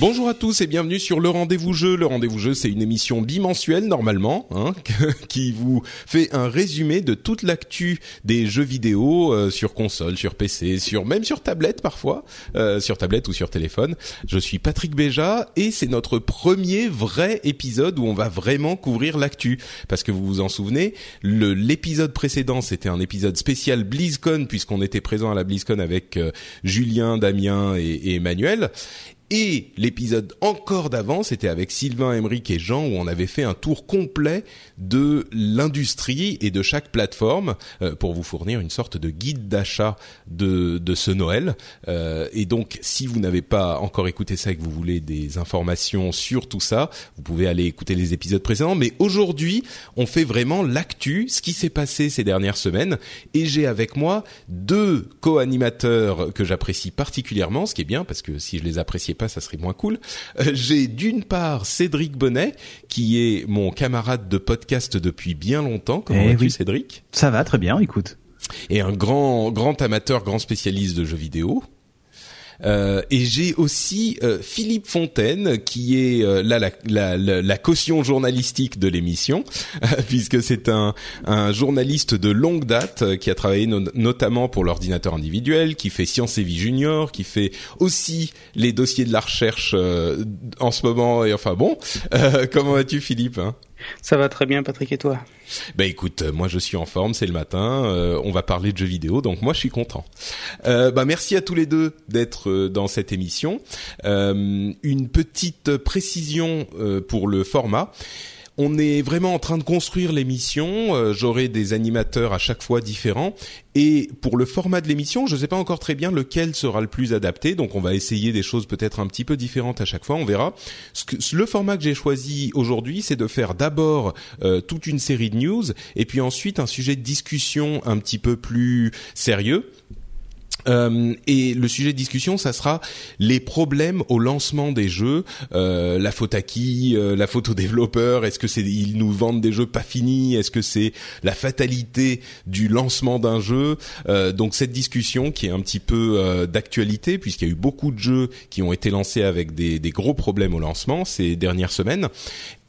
Bonjour à tous et bienvenue sur le Rendez-vous Jeu. Le Rendez-vous Jeu, c'est une émission bimensuelle normalement, hein, qui vous fait un résumé de toute l'actu des jeux vidéo euh, sur console, sur PC, sur même sur tablette parfois, euh, sur tablette ou sur téléphone. Je suis Patrick Béja et c'est notre premier vrai épisode où on va vraiment couvrir l'actu parce que vous vous en souvenez, l'épisode précédent c'était un épisode spécial BlizzCon puisqu'on était présent à la BlizzCon avec euh, Julien, Damien et, et Emmanuel. Et l'épisode encore d'avant, c'était avec Sylvain, Emeric et Jean où on avait fait un tour complet de l'industrie et de chaque plateforme euh, pour vous fournir une sorte de guide d'achat de, de ce Noël. Euh, et donc, si vous n'avez pas encore écouté ça et que vous voulez des informations sur tout ça, vous pouvez aller écouter les épisodes précédents. Mais aujourd'hui, on fait vraiment l'actu, ce qui s'est passé ces dernières semaines. Et j'ai avec moi deux co-animateurs que j'apprécie particulièrement, ce qui est bien parce que si je les appréciais pas, ça serait moins cool. Euh, J'ai d'une part Cédric Bonnet, qui est mon camarade de podcast depuis bien longtemps. Comment Eh vas-tu, oui. Cédric? Ça va très bien, écoute. Et un grand, grand amateur, grand spécialiste de jeux vidéo. Euh, et j'ai aussi euh, Philippe Fontaine qui est euh, là la, la, la, la caution journalistique de l'émission puisque c'est un, un journaliste de longue date euh, qui a travaillé no- notamment pour l'ordinateur individuel, qui fait Science et Vie Junior, qui fait aussi les dossiers de la recherche euh, en ce moment. Et enfin bon, Euh, comment vas-tu Philippe hein? Ça va très bien, Patrick, et toi? Bah écoute, euh, moi je suis en forme, c'est le matin, euh, on va parler de jeux vidéo, donc moi je suis content. Euh, bah merci à tous les deux d'être euh, dans cette émission. Euh, une petite précision pour le format. On est vraiment en train de construire l'émission. euh, J'aurai des animateurs à chaque fois différents. Et pour le format de l'émission, je ne sais pas encore très bien lequel sera le plus adapté. Donc on va essayer des choses peut-être un petit peu différentes à chaque fois. On verra. Le format que j'ai choisi aujourd'hui, c'est de faire d'abord euh, toute une série de news et puis ensuite un sujet de discussion un petit peu plus sérieux. Euh, et le sujet de discussion, ça sera les problèmes au lancement des jeux, euh, la faute à qui, euh, la faute aux développeurs, est-ce que c'est ils nous vendent des jeux pas finis, est-ce que c'est la fatalité du lancement d'un jeu, donc cette discussion qui est un petit peu d'actualité puisqu'il y a eu beaucoup de jeux qui ont été lancés avec des gros problèmes au lancement ces dernières semaines.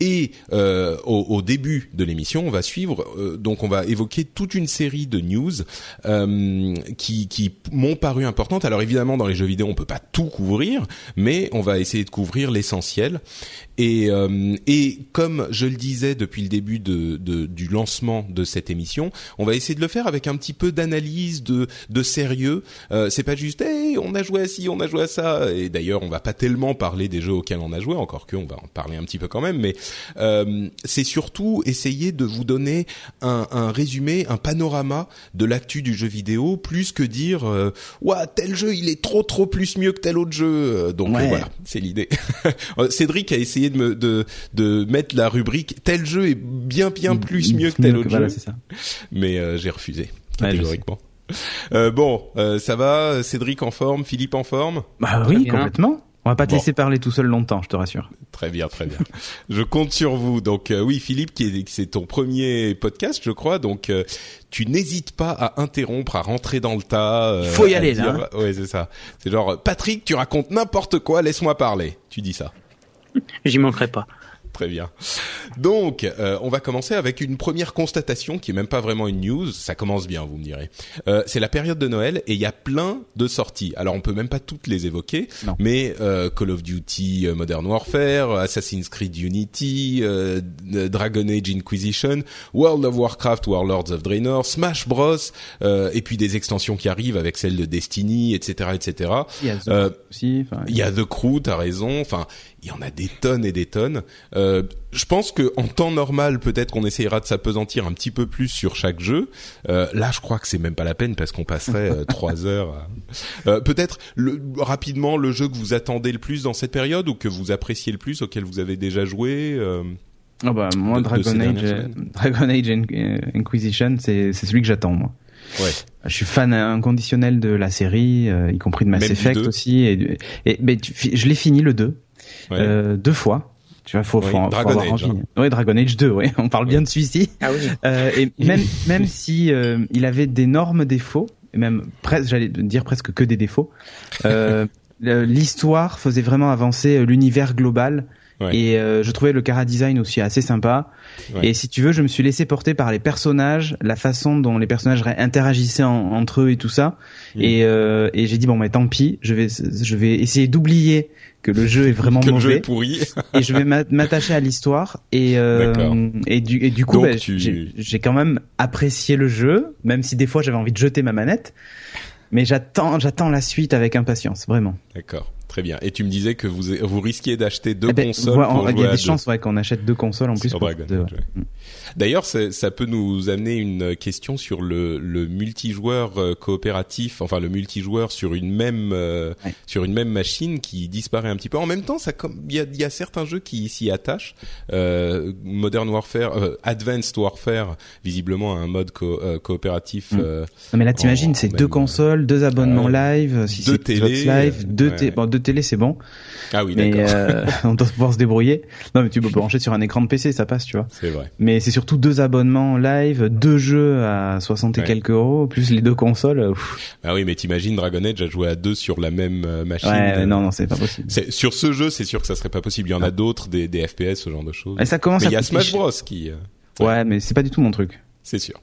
Et euh, au, début de l'émission, on va suivre, euh, donc on va évoquer toute une série de news euh, qui, qui m'ont paru importantes. Alors évidemment, dans les jeux vidéo, on peut pas tout couvrir, mais on va essayer de couvrir l'essentiel. Et, euh, et comme je le disais depuis le début de, de- du lancement de cette émission, on va essayer de le faire avec un petit peu d'analyse, de, de sérieux. Euh, c'est pas juste, hey, on a joué à ci, on a joué à ça. Et d'ailleurs, on va pas tellement parler des jeux auxquels on a joué, encore que on va en parler un petit peu quand même. Mais euh, c'est surtout essayer de vous donner un, un résumé, un panorama de l'actu du jeu vidéo, plus que dire, euh, ouah, tel jeu il est trop trop plus mieux que tel autre jeu. Euh, Donc Ouais. euh, voilà, c'est l'idée. Cédric a essayé de me de de mettre la rubrique tel jeu est bien bien plus mieux que tel autre jeu, ça. mais euh, j'ai refusé Ouais, catégoriquement. Euh, bon, euh, ça va, Cédric en forme, Philippe en forme? Bah oui, bien. complètement. On va pas te Bon. laisser parler tout seul longtemps, je te rassure. Très bien, très bien. je compte sur vous. Donc euh, oui, Philippe, qui est c'est ton premier podcast, je crois. Donc euh, tu n'hésites pas à interrompre, à rentrer dans le tas. euh, Faut y aller, dire- là, Ouais, c'est ça. C'est genre Patrick, tu racontes n'importe quoi, laisse-moi parler. Tu dis ça. J'y manquerai pas. Très bien. Donc, euh, on va commencer avec une première constatation qui est même pas vraiment une news. Ça commence bien, vous me direz. Euh, c'est la période de Noël et il y a plein de sorties. Alors, on peut même pas toutes les évoquer, Non. mais euh, Call of Duty euh, Modern Warfare, Assassin's Creed Unity, euh, Dragon Age Inquisition, World of Warcraft, Warlords of Draenor, Smash Bros, euh, et puis des extensions qui arrivent avec celle de Destiny, etc., etc. Il y a The Euh, aussi. y a The Crew, t'as raison. Enfin, il y en a des tonnes et des tonnes. Euh, je pense que en temps normal, peut-être qu'on essayera de s'apesantir un petit peu plus sur chaque jeu. Euh, là, je crois que c'est même pas la peine parce qu'on passerait euh, trois heures. à- Euh, peut-être le, rapidement le jeu que vous attendez le plus dans cette période ou que vous appréciez le plus, auquel vous avez déjà joué. euh, Ah bah, moi, de- Dragon Age. Dragon Age In- Inquisition, c'est celui que j'attends moi. Ouais. Je suis fan inconditionnel de la série, euh, y compris de Mass Même Effect 2. aussi. Et, et mais tu- je l'ai fini le 2 ouais. euh, deux fois. Tu vois, faut, Oui, faut, faut Dragon avoir Age, envie. hein. Ouais, Dragon Age 2, ouais. On parle bien de celui-ci. Ah oui. Euh, et même même si euh, il avait d'énormes défauts, et même presque, j'allais dire presque que des défauts, euh, l'histoire faisait vraiment avancer euh, l'univers global. Ouais. Et euh, je trouvais le cara design aussi assez sympa. Ouais. Et si tu veux, je me suis laissé porter par les personnages, la façon dont les personnages interagissaient en- entre eux et tout ça. Mm. Et, euh, et j'ai dit bon, mais tant pis, je vais je vais essayer d'oublier que le jeu est vraiment que le jeu est mauvais pourri. et je vais m'a- m'attacher à l'histoire et euh, et du et du coup bah, tu- j'ai quand même apprécié le jeu même si des fois j'avais envie de jeter ma manette mais j'attends j'attends la suite avec impatience vraiment D'accord. Très bien. Et tu me disais que vous vous risquiez d'acheter deux Eh ben, consoles voilà, pour il y a des chances ouais, qu'on achète deux consoles en plus ouais. ouais. D'ailleurs, ça, peut nous amener une question sur le, le multijoueur euh, coopératif, enfin le multijoueur sur une même euh, Ouais. sur une même machine qui disparaît un petit peu. En même temps, ça comme il y a, y a certains jeux qui s'y attachent. Euh, Modern Warfare, euh, Advanced Warfare, visiblement un mode co- euh, coopératif. Mm. euh, Non, mais là t'imagines c'est deux consoles deux abonnements euh, live si deux télés, live deux ouais. té- bon deux télés c'est bon Ah oui, d'accord. euh, on doit pouvoir se débrouiller non mais tu peux brancher sur un écran de PC ça passe tu vois C'est vrai. Mais c'est surtout deux abonnements live, deux jeux à 60 et Ouais. quelques euros, plus les deux consoles. pff. Ah oui, mais t'imagines Dragon Age à jouer à deux sur la même euh, machine. Ouais, non, non, c'est pas possible. c'est- sur ce jeu, c'est sûr que ça serait pas possible. Il y en a d'autres, des, des FPS, ce genre de choses. Et ça commence Mais à il y a Smash. Bros qui, euh, Ouais, mais c'est pas du tout mon truc. C'est sûr.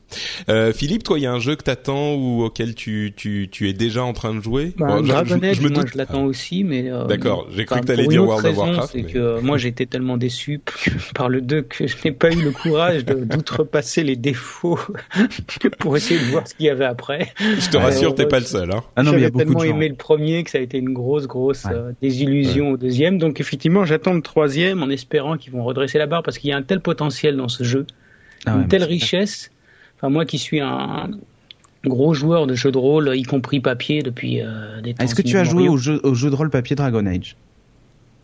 Euh, Philippe, toi, il y a un jeu que t'attends ou auquel tu, tu, tu es déjà en train de jouer? Bah, Bon, je- Dragon je, Age, je me moi je l'attends aussi, mais euh, D'accord, j'ai cru que t'allais dire World of Warcraft, C'est mais- que euh, moi j'ai été tellement déçu par le 2 que je n'ai pas eu le courage de- d'outrepasser les défauts pour essayer de voir ce qu'il y avait après. Je te rassure, t'es pas le seul. Hein. Ah non, mais il y a J'avais beaucoup de tellement gens. aimé le premier que ça a été une grosse, grosse Ouais. euh, désillusion au deuxième. Donc effectivement, j'attends le troisième en espérant qu'ils vont redresser la barre parce qu'il y a un tel potentiel dans ce jeu, Ah ouais, une telle richesse. Enfin, moi qui suis un gros joueur de jeux de rôle, y compris papier depuis euh, des temps. Est-ce que tu as joué au jeu, au jeu de rôle papier Dragon Age?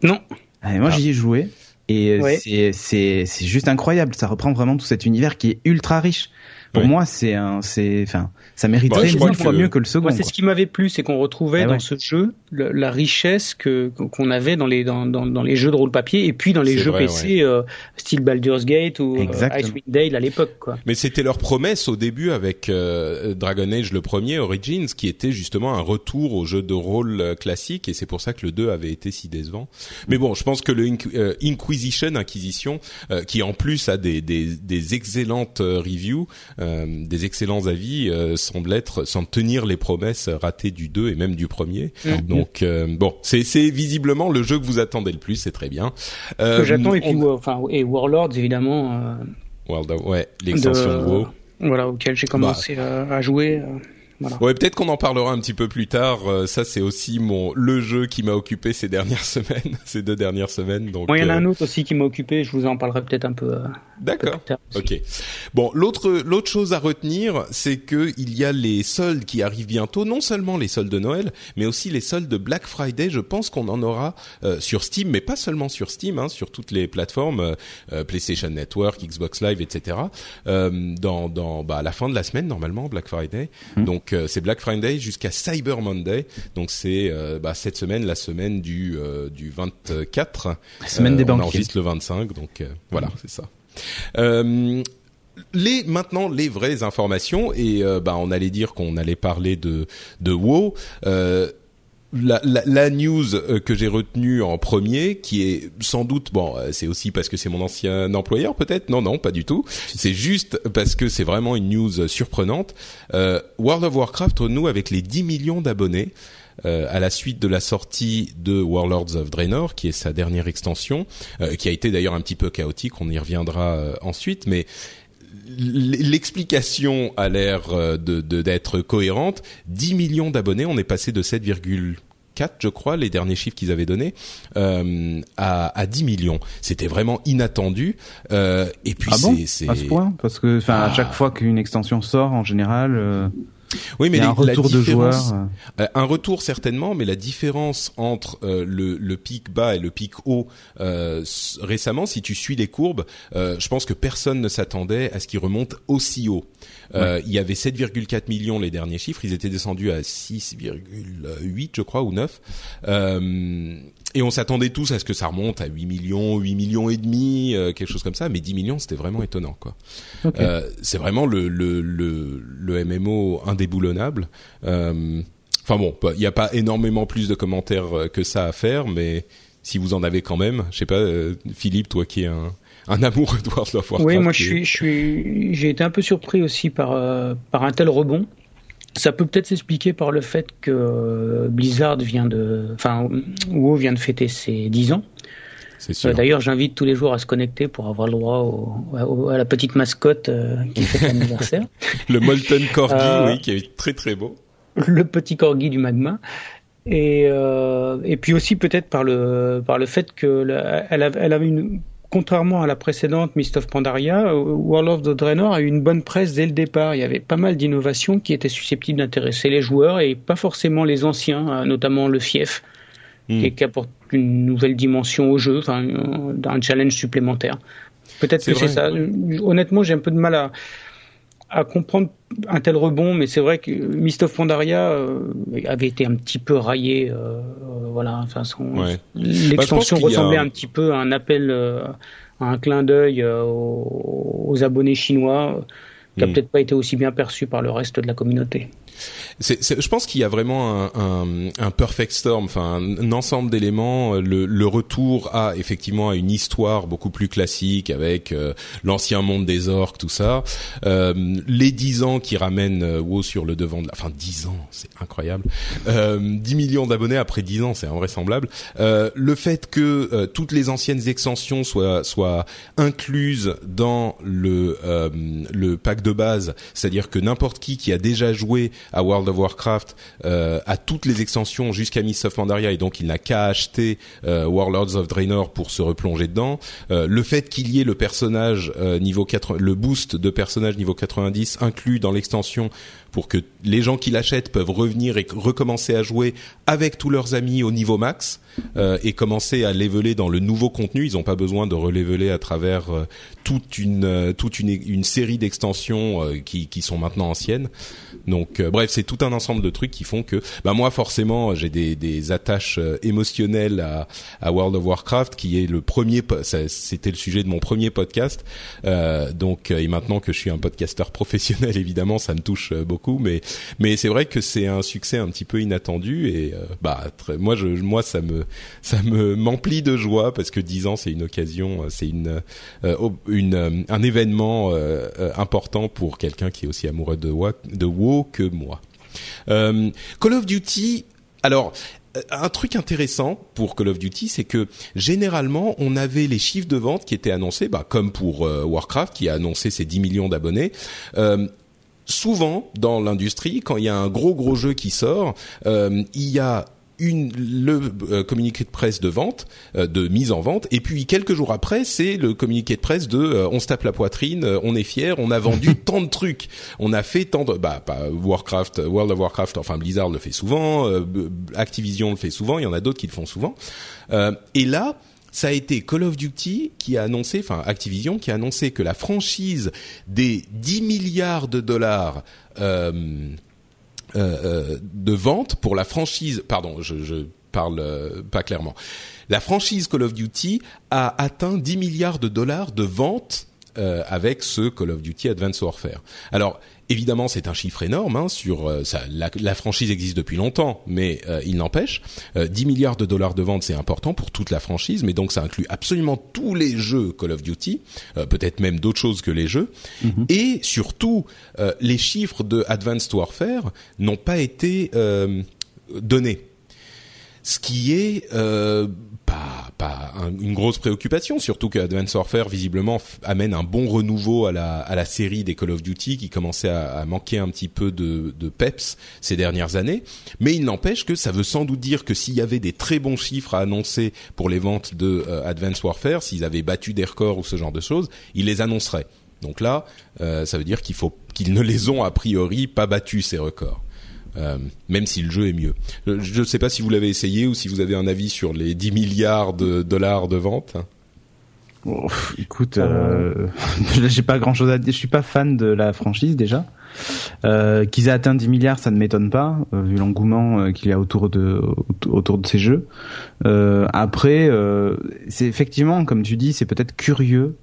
Non. Ah, Moi, Ah. j'y ai joué. Et euh, Ouais. c'est juste incroyable. Ça reprend vraiment tout cet univers qui est ultra riche. Pour Ouais. moi, c'est un c'est enfin ça mériterait Bah, mille fois que- mieux que le second. Moi, c'est ce qui m'avait plu, c'est qu'on retrouvait Ah dans ouais. ce jeu le- la richesse que qu'on avait dans les dans, dans, dans les jeux de rôle papier et puis dans les jeux vrai, PC euh, style Baldur's Gate ou euh, Exactement. Icewind Dale à l'époque quoi. Mais c'était leur promesse au début avec euh, Dragon Age le premier Origins, qui était justement un retour au jeu de rôle euh, classique, et c'est pour ça que le 2 avait été si décevant. Mais bon, je pense que le Inqu- euh, Inquisition, Inquisition, euh, qui en plus a des, des, des excellentes reviews, euh, des excellents avis, euh, semble être, semble tenir les promesses ratées du 2 et même du premier. Mhm. Donc euh, bon, c'est visiblement le jeu que vous attendez le plus, c'est très bien. Euh, que j'attends et puis on- euh, enfin et Warlords évidemment euh, World of- ouais, l'extension de, de- WoW. voilà auquel j'ai commencé euh, à jouer euh, voilà. Ouais, peut-être qu'on en parlera un petit peu plus tard. Euh, ça, c'est aussi mon le jeu qui m'a occupé ces dernières semaines, ces deux dernières semaines. Donc, Moi, il y en a euh, un autre aussi qui m'a occupé, je vous en parlerai peut-être un peu, euh, D'accord. plus tard. aussi. Ok. Bon, l'autre l'autre chose à retenir, c'est que il y a les soldes qui arrivent bientôt. Non seulement les soldes de Noël, mais aussi les soldes de Black Friday. Je pense qu'on en aura euh, sur Steam, mais pas seulement sur Steam, hein, sur toutes les plateformes, euh, euh, PlayStation Network, Xbox Live, etc. Euh, dans dans bah, à la fin de la semaine normalement Black Friday. Donc euh, c'est Black Friday jusqu'à Cyber Monday. Donc c'est euh, bah, cette semaine, la semaine du euh, du 24. La semaine des on banquiers. enregistre le 25, donc voilà, c'est ça. Euh, les maintenant les vraies informations et euh, bah on allait dire qu'on allait parler de de WoW. Euh, la, la, la, news euh, que j'ai retenue en premier, qui est sans doute bon, euh, c'est aussi parce que c'est mon ancien employeur, peut-être. Non, non, pas du tout. C'est juste parce que c'est vraiment une news surprenante. Euh, World of Warcraft nous avec les 10 millions d'abonnés. Euh, à la suite de la sortie de Warlords of Draenor, qui est sa dernière extension, euh, qui a été d'ailleurs un petit peu chaotique, on y reviendra ensuite, mais l'explication a l'air de d'être cohérente. 10 millions d'abonnés, on est passé de 7,4 je crois, les derniers chiffres qu'ils avaient donnés, euh, à, à 10 millions. C'était vraiment inattendu. Euh, et puis ah c'est à ce point, parce que enfin à chaque ah. fois qu'une extension sort, en général. Euh... Oui, mais un retour de joueurs. Euh, un retour certainement, mais la différence entre euh, le, le, pic bas et le pic haut euh, récemment, si tu suis les courbes, je pense que personne ne s'attendait à ce qu'il remonte aussi haut. Euh, il y avait 7,4 millions les derniers chiffres, ils étaient descendus à 6,8 je crois ou 9. Et on s'attendait tous à ce que ça remonte à 8 millions, 8 millions et demi, euh, quelque chose comme ça, mais 10 millions c'était vraiment étonnant quoi. Euh, c'est vraiment le, le, le, le, MMO indéboulonnable. Euh, enfin bon, il n'y a pas énormément plus de commentaires que ça à faire, mais si vous en avez quand même, je sais pas, Philippe, toi qui es un un amour de World of Warcraft. Oui, moi je suis, je suis, j'ai été un peu surpris aussi par euh, par un tel rebond. Ça peut peut-être s'expliquer par le fait que Blizzard vient de, enfin, WoW vient de fêter ses 10 ans. Euh, d'ailleurs, j'invite tous les jours à se connecter pour avoir le droit au, à la petite mascotte euh, qui fête l'anniversaire. le Molten Corgi, oui, qui est très très beau. Le petit Corgi du magma. Et, et puis aussi peut-être par le par le fait que elle, elle avait une contrairement à la précédente Mist of Pandaria, euh, World of the Draenor a eu une bonne presse dès le départ. Il y avait pas mal d'innovations qui étaient susceptibles d'intéresser les joueurs et pas forcément les anciens, euh, notamment le fief, hmm. qui, apporte une nouvelle dimension au jeu, enfin, un challenge supplémentaire. Peut-être que c'est ça. Honnêtement, j'ai un peu de mal à, à comprendre un tel rebond, mais c'est vrai que Mist of Pandaria euh, avait été un petit peu raillé. Euh, euh voilà, enfin, l'extension bah, ressemblait un petit peu à un appel, euh, à un clin d'œil aux, aux, abonnés chinois, qui a hmm. peut-être pas été aussi bien perçu par le reste de la communauté je pense qu'il y a vraiment un, un, un, perfect storm, enfin un, ensemble d'éléments. Le, le, retour à effectivement à une histoire beaucoup plus classique avec euh, l'ancien monde des orques, tout ça. Euh, les dix ans qui ramènent euh, WoW sur le devant de la... Enfin dix ans, c'est incroyable. Euh, 10 millions d'abonnés après dix ans, c'est invraisemblable. Euh, le fait que euh, toutes les anciennes extensions soient, soient incluses dans le, le pack de base, c'est-à-dire que n'importe qui qui a déjà joué à World of Warcraft euh, à toutes les extensions jusqu'à Mists of Pandaria et donc il n'a qu'à acheter euh, Warlords of Draenor pour se replonger dedans. Euh, le fait qu'il y ait le personnage euh, niveau 4, le boost de personnage niveau 90 inclus dans l'extension pour que les gens qui l'achètent peuvent revenir et recommencer à jouer avec tous leurs amis au niveau max euh, et commencer à leveler dans le nouveau contenu. Ils n'ont pas besoin de releveler à travers euh, toute une euh, toute une, une série d'extensions euh, qui, qui sont maintenant anciennes. Donc bref, c'est tout un ensemble de trucs qui font que bah moi forcément j'ai des, des attaches émotionnelles à, à World of Warcraft qui est le premier c'était le sujet de mon premier podcast. donc et maintenant que je suis un podcasteur professionnel évidemment ça me touche beaucoup mais mais c'est vrai que c'est un succès un petit peu inattendu et euh, bah moi je moi ça me ça me m'emplit de joie parce que 10 ans c'est une occasion, euh, c'est une euh, une un événement important pour quelqu'un qui est aussi amoureux de WoW, de WoW que moi. Call of Duty alors, un truc intéressant pour Call of Duty, c'est que généralement, on avait les chiffres de vente qui étaient annoncés, bah, comme pour Warcraft, qui a annoncé ses 10 millions d'abonnés. Euh, souvent dans l'industrie, quand il y a un gros gros jeu qui sort, euh, il y a une, le euh, communiqué de presse de vente, euh, de mise en vente, et puis quelques jours après, c'est le communiqué de presse de on se tape la poitrine, on est fier, on a vendu tant de trucs, on a fait tant de, bah, pas Warcraft, World of Warcraft, enfin Blizzard le fait souvent, Activision le fait souvent, il y en a d'autres qui le font souvent, et là, ça a été Call of Duty qui a annoncé, enfin Activision qui a annoncé que la franchise des 10 milliards de dollars euh, euh, euh, de vente pour la franchise, pardon, je, je parle euh, pas clairement, la franchise Call of Duty a atteint 10 milliards de dollars de vente euh, avec ce Call of Duty Advanced Warfare. Alors évidemment, c'est un chiffre énorme. Hein, sur euh, ça, la, franchise existe depuis longtemps, mais euh, il n'empêche, 10 milliards de dollars de ventes, c'est important pour toute la franchise, mais donc ça inclut absolument tous les jeux Call of Duty, peut-être même d'autres choses que les jeux, mhm. et surtout, les chiffres de Advanced Warfare n'ont pas été donnés ce qui est euh, pas pas une grosse préoccupation, surtout que Advanced Warfare visiblement amène un bon renouveau à la à la série des Call of Duty qui commençait à, à manquer un petit peu de, de peps ces dernières années. Mais il n'empêche que ça veut sans doute dire que s'il y avait des très bons chiffres à annoncer pour les ventes de euh, Advanced Warfare, s'ils avaient battu des records ou ce genre de choses, ils les annonceraient. Donc là, euh, ça veut dire qu'il faut qu'ils ne les ont a priori pas battu ces records. Euh, même si le jeu est mieux. Je ne sais pas si vous l'avez essayé ou si vous avez un avis sur les 10 milliards de dollars de vente. Oh, écoute, euh, j'ai pas grand chose à dire. Je suis pas fan de la franchise déjà. Euh, qu'ils aient atteint 10 milliards, ça ne m'étonne pas, euh, vu l'engouement qu'il y a autour de autour de ces jeux. après, c'est effectivement, comme tu dis, c'est peut-être curieux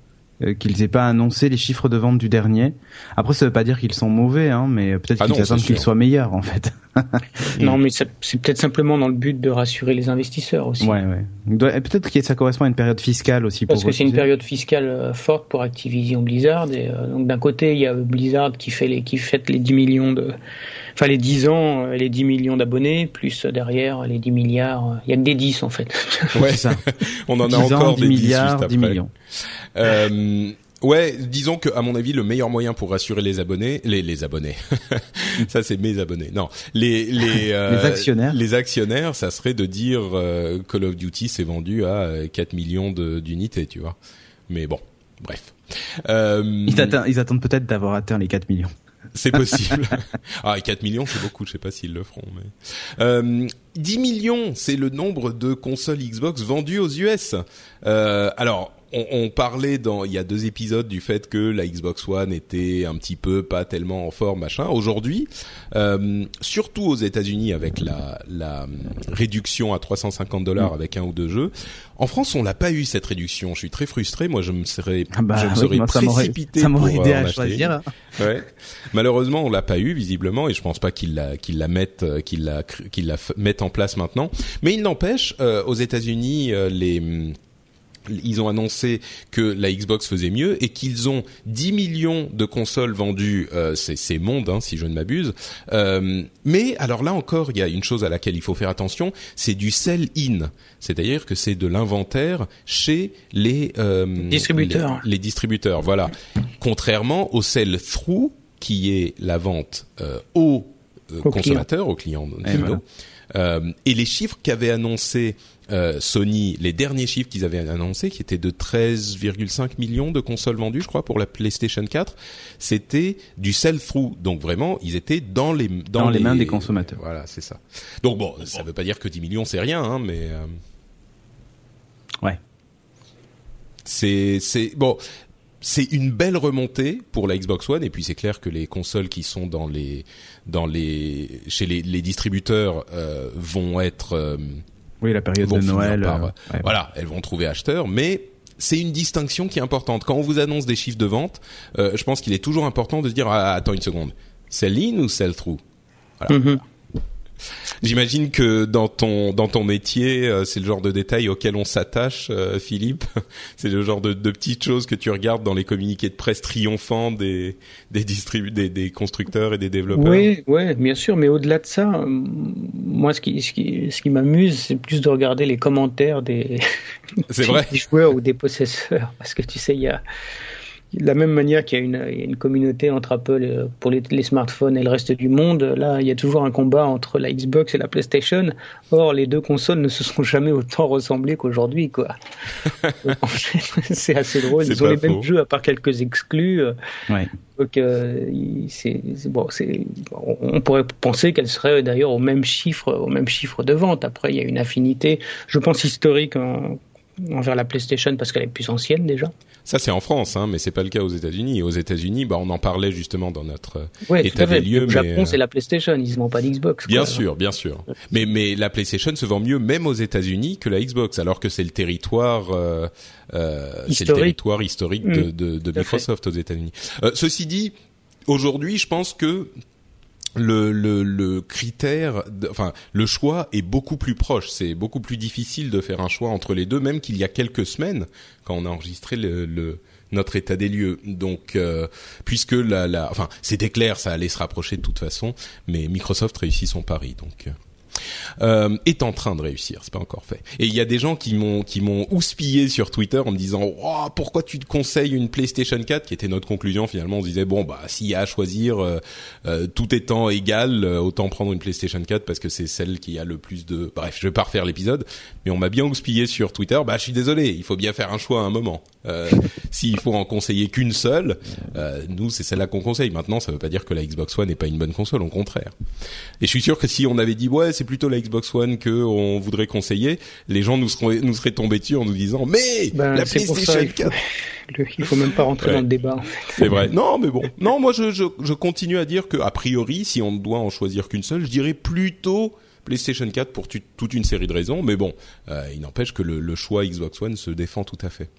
qu'ils aient pas annoncé les chiffres de vente du dernier. Après, ça veut pas dire qu'ils sont mauvais, hein, mais peut-être ah qu'ils attendent qu'ils soient meilleurs en fait. non, mais c'est peut-être simplement dans le but de rassurer les investisseurs aussi. Ouais, ouais. Peut-être que ça correspond à une période fiscale aussi. Parce que c'est une période fiscale euh, forte pour Activision Blizzard. Et, euh, donc d'un côté, il y a Blizzard qui fait les qui fête les 10 millions de, enfin les 10 ans, les 10 millions d'abonnés, plus derrière les 10 milliards. Il y a que des 10 en fait. Ouais, ça. On en a encore 10 des milliards, 10, 10 millions. Euh, ouais, disons que à mon avis le meilleur moyen pour rassurer les abonnés, les les abonnés, ça c'est mes abonnés, non, les les, euh, les actionnaires, les actionnaires, ça serait de dire euh, Call of Duty s'est vendu à 4 millions d'unités, tu vois. Mais bon, bref. Euh, ils, attendent, ils attendent peut-être d'avoir atteint les 4 millions. C'est possible. ah, 4 millions, c'est beaucoup. Je sais pas s'ils le feront. Mais euh, 10 millions, c'est le nombre de consoles Xbox vendues aux US. Euh, alors, on, on, parlait dans il y a deux épisodes du fait que la Xbox One était un petit peu pas tellement en forme machin. Aujourd'hui, euh, surtout aux États-Unis avec la, la réduction à 350 dollars mm. avec un ou deux jeux. En France, on n'a pas eu cette réduction. Je suis très frustré. Moi, je me serais, ah bah je me serais précipité ça pour aidé à choisir. Ouais. Malheureusement, on l'a pas eu visiblement, et je pense pas qu'ils la qu'ils la mettent qu'ils la qu'ils la mettent en place maintenant. Mais il n'empêche, euh, aux États-Unis, euh, les ils ont annoncé que la Xbox faisait mieux et qu'ils ont 10 millions de consoles vendues, euh, c'est monde hein, si je ne m'abuse. Euh, mais alors là encore, il y a une chose à laquelle il faut faire attention, c'est du sell-in, c'est-à-dire que c'est de l'inventaire chez les euh, distributeurs. Les, distributeurs, voilà. Contrairement au sell-through qui est la vente euh, aux, consommateurs, aux clients et les chiffres qu'avait annoncé euh, Sony, les derniers chiffres qu'ils avaient annoncés, qui étaient de 13,5 millions de consoles vendues, je crois, pour la PlayStation 4, c'était du sell-through. Donc vraiment, ils étaient dans les dans, les, mains des consommateurs. Voilà, c'est ça. Donc bon, ça veut pas dire que 10 millions c'est rien, hein, mais euh, ouais. C'est c'est bon c'est une belle remontée pour la Xbox One et puis c'est clair que les consoles qui sont dans les dans les chez les, les distributeurs euh, vont être euh, oui, la période de Noël. Euh, voilà, elles vont trouver acheteurs, mais c'est une distinction qui est importante. Quand on vous annonce des chiffres de vente, euh, je pense qu'il est toujours important de se dire ah, attends une seconde, sell in ou sell through? Voilà. Mm-hmm. J'imagine que dans ton dans ton métier, euh, c'est le genre de détail auquel on s'attache, euh, Philippe. c'est le genre de, de, petites choses que tu regardes dans les communiqués de presse triomphants des des, des, des constructeurs et des développeurs. Oui, ouais, bien sûr. Mais au-delà de ça, euh, moi, ce qui ce qui ce qui m'amuse, c'est plus de regarder les commentaires des, des joueurs ou des possesseurs, parce que tu sais, il y a de la même manière qu'il y a une, une, communauté entre Apple euh, pour les, les, smartphones et le reste du monde, là, il y a toujours un combat entre la Xbox et la PlayStation. Or, les deux consoles ne se sont jamais autant ressemblées qu'aujourd'hui, quoi. c'est assez drôle. Ils ont les mêmes jeux à part quelques exclus. Ouais. Donc, euh, c'est bon, c'est on pourrait penser qu'elles seraient d'ailleurs au même chiffre, au même chiffre de vente. Après, il y a une affinité, je pense historique en, envers la PlayStation parce qu'elle est plus ancienne déjà. Ça c'est en France, hein, mais c'est pas le cas aux États-Unis. Aux États-Unis, bah on en parlait justement dans notre état des lieux. Au Japon, c'est la PlayStation, ils se vendent pas d'Xbox. Bien sûr, bien sûr. Mais mais la PlayStation se vend mieux même aux États-Unis que la Xbox, alors que c'est le territoire euh, euh, c'est le territoire historique de, mm. de, de Microsoft aux États-Unis. Euh, ceci dit, aujourd'hui, je pense que le, le, le critère, enfin le choix est beaucoup plus proche. C'est beaucoup plus difficile de faire un choix entre les deux, même qu'il y a quelques semaines, quand on a enregistré le, le notre état des lieux. Donc, euh, puisque la, la, enfin, c'était clair, ça allait se rapprocher de toute façon, mais Microsoft réussit son pari. Donc, euh, est en train de réussir. C'est pas encore fait. Et il y a des gens qui m'ont qui houspillé sur Twitter en me disant oh, pourquoi tu te conseilles une PlayStation 4 qui était notre conclusion finalement. On se disait bon bah s'il y a à choisir euh, euh, tout étant égal, autant prendre une PlayStation 4 parce que c'est celle qui a le plus de. Bref, je vais pas refaire l'épisode, mais on m'a bien houspillé sur Twitter. Bah je suis désolé, il faut bien faire un choix à un moment. S'il faut en conseiller qu'une seule, nous c'est celle-là qu'on conseille. Maintenant, ça veut pas dire que la Xbox One n'est pas une bonne console, au contraire. Et je suis sûr que si on avait dit ouais c'est plutôt la Xbox One que on voudrait conseiller, les gens nous seraient nous seraient tombés dessus en nous disant mais ben, la PlayStation 4 il faut même pas rentrer dans le débat. C'est vrai. Non, mais bon. Non, moi je, je, je continue à dire que a priori, si on doit en choisir qu'une seule, je dirais plutôt PlayStation 4 pour toute une série de raisons, mais bon, euh, il n'empêche que le, le, choix Xbox One se défend tout à fait.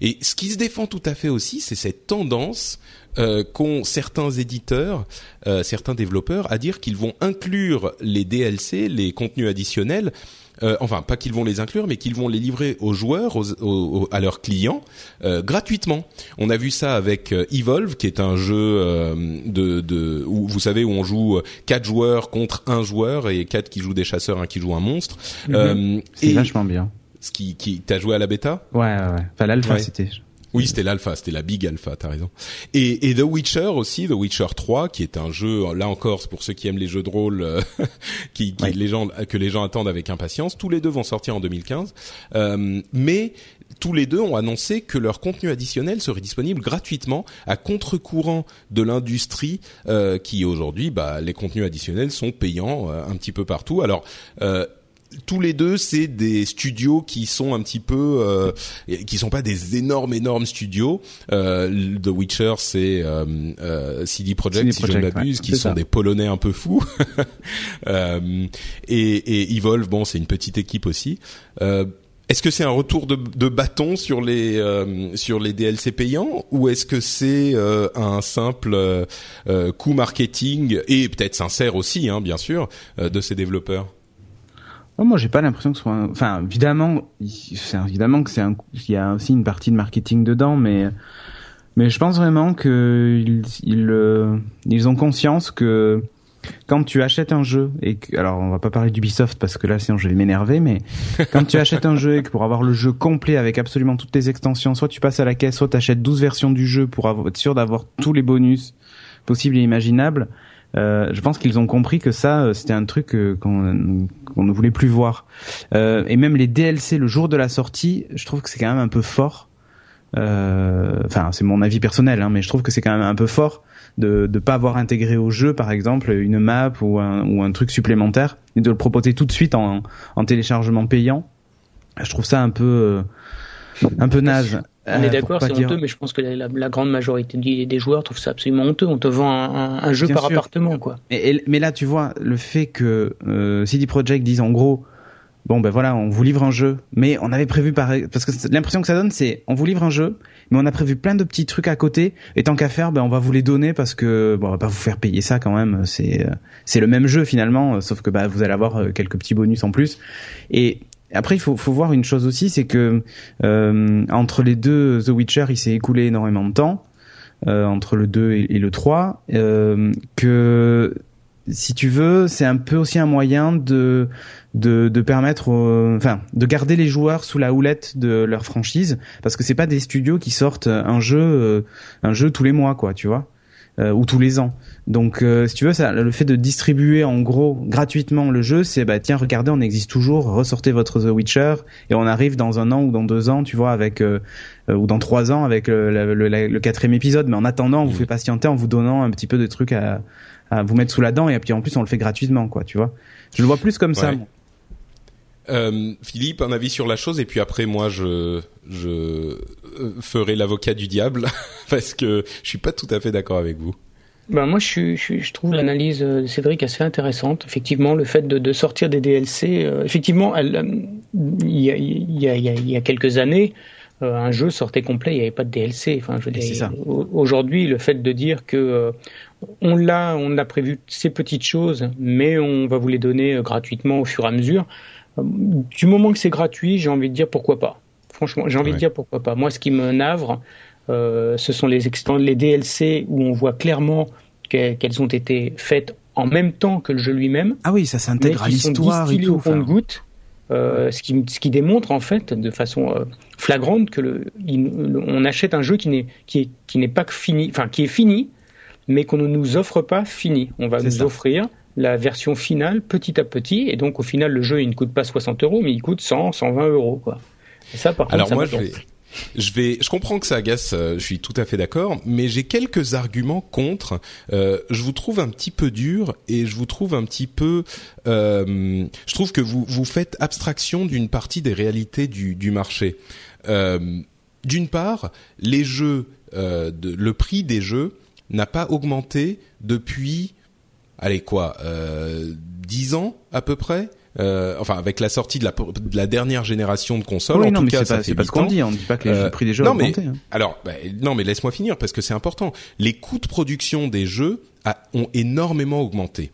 Et ce qui se défend tout à fait aussi, c'est cette tendance euh, qu'ont certains éditeurs, euh, certains développeurs, à dire qu'ils vont inclure les DLC, les contenus additionnels, euh, enfin pas qu'ils vont les inclure, mais qu'ils vont les livrer aux joueurs, aux, à leurs clients euh, gratuitement. On a vu ça avec euh, Evolve, qui est un jeu euh, de, de où vous savez où on joue quatre joueurs contre un joueur et quatre qui jouent des chasseurs, un qui joue un monstre. Mhm. C'est vachement bien. Ce qui, qui t'as joué à la bêta? Ouais, ouais. Enfin l'alpha c'était. Oui, c'était l'alpha, c'était la big alpha, t'as raison. Et, et The Witcher aussi, The Witcher 3, qui est un jeu, là encore, pour ceux qui aiment les jeux de rôle, euh, qui, qui les gens, que les gens attendent avec impatience. Tous les deux vont sortir en 2015, euh, mais tous les deux ont annoncé que leur contenu additionnel serait disponible gratuitement à contre-courant de l'industrie euh, qui aujourd'hui, bah, les contenus additionnels sont payants euh, un petit peu partout. Alors euh, tous les deux, c'est des studios qui sont un petit peu, euh, qui sont pas des énormes énormes studios. Euh, The Witcher, c'est euh, euh CD Projekt, si je ne m'abuse, qui sont des Polonais un peu fous. euh, et, et Evolve, bon, c'est une petite équipe aussi. Euh, est-ce que c'est un retour de, de, bâton sur les euh, sur les DLC payants ou est-ce que c'est euh, un simple euh, coup marketing et peut-être sincère aussi, hein, bien sûr, de ces développeurs? Moi, j'ai pas l'impression que ce soit. Un... Enfin, évidemment, c'est évidemment que c'est un. Il y a aussi une partie de marketing dedans, mais mais je pense vraiment que ils ils, euh, ils ont conscience que quand tu achètes un jeu et que, alors on va pas parler d'Ubisoft parce que là sinon je vais m'énerver mais quand tu achètes un jeu et que pour avoir le jeu complet avec absolument toutes les extensions soit tu passes à la caisse soit tu achètes 12 versions du jeu pour être sûr d'avoir tous les bonus possibles et imaginables euh, je pense qu'ils ont compris que ça, euh, c'était un truc euh, qu'on qu'on ne voulait plus voir. Euh, et même les DLC le jour de la sortie, je trouve que c'est quand même un peu fort. Enfin, c'est mon avis personnel, hein, mais je trouve que c'est quand même un peu fort de ne pas avoir intégré au jeu, par exemple, une map ou un, ou un truc supplémentaire et de le proposer tout de suite en, en téléchargement payant. Je trouve ça un peu un peu naze. On est euh, d'accord, c'est honteux, mais je pense que la, la, grande majorité des, joueurs trouvent ça absolument honteux. On te vend un, un, jeu par appartement, quoi. Et, mais là, tu vois, le fait que euh, CD Projekt dise en gros, bon ben voilà, on vous livre un jeu, mais on avait prévu par parce que l'impression que ça donne, c'est on vous livre un jeu, mais on a prévu plein de petits trucs à côté. Et tant qu'à faire, ben on va vous les donner parce que bon, on va pas vous faire payer ça quand même. C'est euh, c'est le même jeu finalement, sauf que bah vous allez avoir euh, quelques petits bonus en plus. Et après, il faut, faut voir une chose aussi, c'est que euh, entre les deux, The Witcher, il s'est écoulé énormément de temps euh, entre le 2 et, le 3, euh, que si tu veux, c'est un peu aussi un moyen de de, de permettre, enfin, de garder les joueurs sous la houlette de leur franchise, parce que c'est pas des studios qui sortent un jeu, euh, un jeu tous les mois, quoi, tu vois, ou tous les ans. Donc, euh, si tu veux, ça, le fait de distribuer en gros gratuitement le jeu, c'est bah tiens, regardez, on existe toujours, ressortez votre The Witcher et on arrive dans un an ou dans deux ans, tu vois, avec euh, euh, ou dans trois ans avec le, le, le, quatrième épisode. Mais en attendant, on vous mmh. fait patienter en vous donnant un petit peu de trucs à, à vous mettre sous la dent et puis en plus on le fait gratuitement, quoi, tu vois. Je le vois plus comme ça. Euh, Philippe, un avis sur la chose et puis après moi je je ferai l'avocat du diable parce que je suis pas tout à fait d'accord avec vous. Ben moi, je, je, je trouve l'analyse de Cédric assez intéressante. Effectivement, le fait de, de sortir des DLC, euh, effectivement, euh, il, y a, il, y a, il y a quelques années, un jeu sortait complet, il n'y avait pas de DLC. Enfin, je aujourd'hui, le fait de dire que on l'a, on a prévu ces petites choses, mais on va vous les donner gratuitement au fur et à mesure. Du moment que c'est gratuit, j'ai envie de dire pourquoi pas. Franchement, j'ai envie de dire pourquoi pas. Moi, ce qui me navre, ce sont les, les DLC où on voit clairement qu'elles ont été faites en même temps que le jeu lui-même. Ah oui, ça s'intègre à l'histoire et tout. Au compte-goutte, euh, ce, qui, ce qui démontre en fait de façon euh, flagrante que le, on achète un jeu qui n'est qui est, qui n'est pas fini, enfin qui est fini, mais qu'on ne nous offre pas fini. On va nous offrir la version finale petit à petit, et donc au final le jeu il ne coûte pas 60 euros, mais il coûte 100, 120 euros quoi. Et ça par contre, Alors moi je vais, je vais, je comprends que ça agace, euh, je suis tout à fait d'accord, mais j'ai quelques arguments contre. Euh, je vous trouve un petit peu dur et je vous trouve un petit peu. Euh, je trouve que vous vous faites abstraction d'une partie des réalités du, du marché. Euh, d'une part, les jeux, de, le prix des jeux n'a pas augmenté depuis, allez quoi, dix ans à peu près. Euh, enfin avec la sortie de la, de la dernière génération de consoles. Oui, en non, tout mais cas, c'est pas, ce qu'on dit. On dit pas que les euh, prix des jeux non, ont augmenté. Hein. Alors, bah, non, mais laisse-moi finir parce que c'est important. Les coûts de production des jeux a, ont énormément augmenté.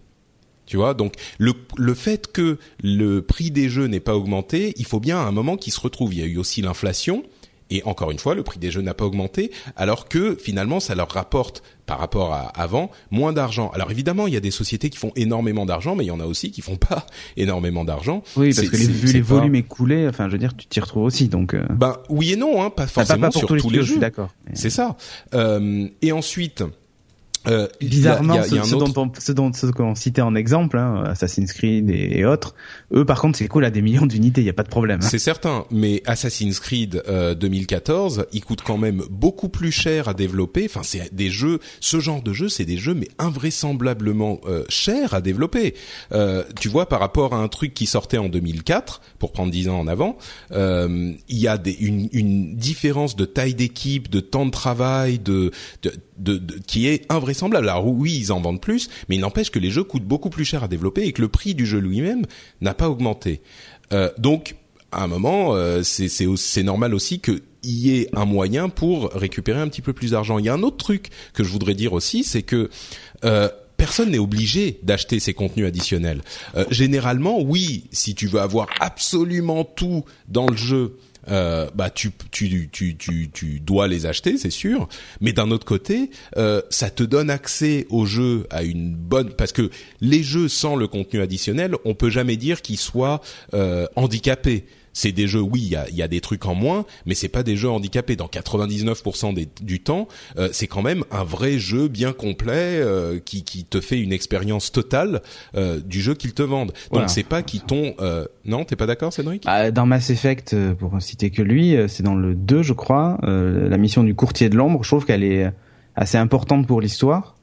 Tu vois, donc le, le fait que le prix des jeux n'ait pas augmenté, il faut bien à un moment qu'il se retrouve. Il y a eu aussi l'inflation. Et encore une fois, le prix des jeux n'a pas augmenté, alors que finalement, ça leur rapporte par rapport à avant moins d'argent. Alors évidemment, il y a des sociétés qui font énormément d'argent, mais il y en a aussi qui font pas énormément d'argent. Oui, parce que les, vu les volumes écoulés, enfin, je veux dire, tu t'y retrouves aussi, donc. Euh... Ben oui et non, hein, pas forcément pas, pas sur tous, tous les, les jeux. jeux. D'accord. C'est ça. Euh, et ensuite. Euh, Bizarrement, y a, y a, y a ceux, autre... dont on, ceux, dont, ceux qu'on citait en exemple, hein, Assassin's Creed et, et, autres, eux par contre c'est cool à des millions d'unités, il y a pas de problème. Hein. C'est certain, mais Assassin's Creed euh, 2014, il coûte quand même beaucoup plus cher à développer. Enfin, c'est des jeux, ce genre de jeux, c'est des jeux mais invraisemblablement euh, chers à développer. Euh, tu vois, par rapport à un truc qui sortait en 2004, pour prendre 10 ans en avant, euh, il y a des, une, une différence de taille d'équipe, de temps de travail, de, de de, de, qui est invraisemblable. Alors oui, ils en vendent plus, mais il n'empêche que les jeux coûtent beaucoup plus cher à développer et que le prix du jeu lui-même n'a pas augmenté. Euh, donc, à un moment, euh, c'est normal aussi qu'il y ait un moyen pour récupérer un petit peu plus d'argent. Il y a un autre truc que je voudrais dire aussi, c'est que euh, personne n'est obligé d'acheter ces contenus additionnels. Euh, généralement, oui, si tu veux avoir absolument tout dans le jeu, euh, bah tu, tu, tu, tu, tu dois les acheter, c'est sûr. Mais d'un autre côté, euh, ça te donne accès au jeu à une bonne parce que les jeux sans le contenu additionnel, on peut jamais dire qu'ils soient euh, handicapés c'est des jeux, oui, il y a, y a, des trucs en moins, mais c'est pas des jeux handicapés. Dans 99% des, du temps, euh, c'est quand même un vrai jeu bien complet euh, qui, qui te fait une expérience totale euh, du jeu qu'ils te vendent. Donc Voilà. c'est pas qu'ils t'ont. Euh... Non, t'es pas d'accord, Cédric? Ah, Dans Mass Effect, euh, pour citer que lui, euh, c'est dans le 2, je crois, euh, la mission du courtier de l'ombre. Je trouve qu'elle est assez importante pour l'histoire.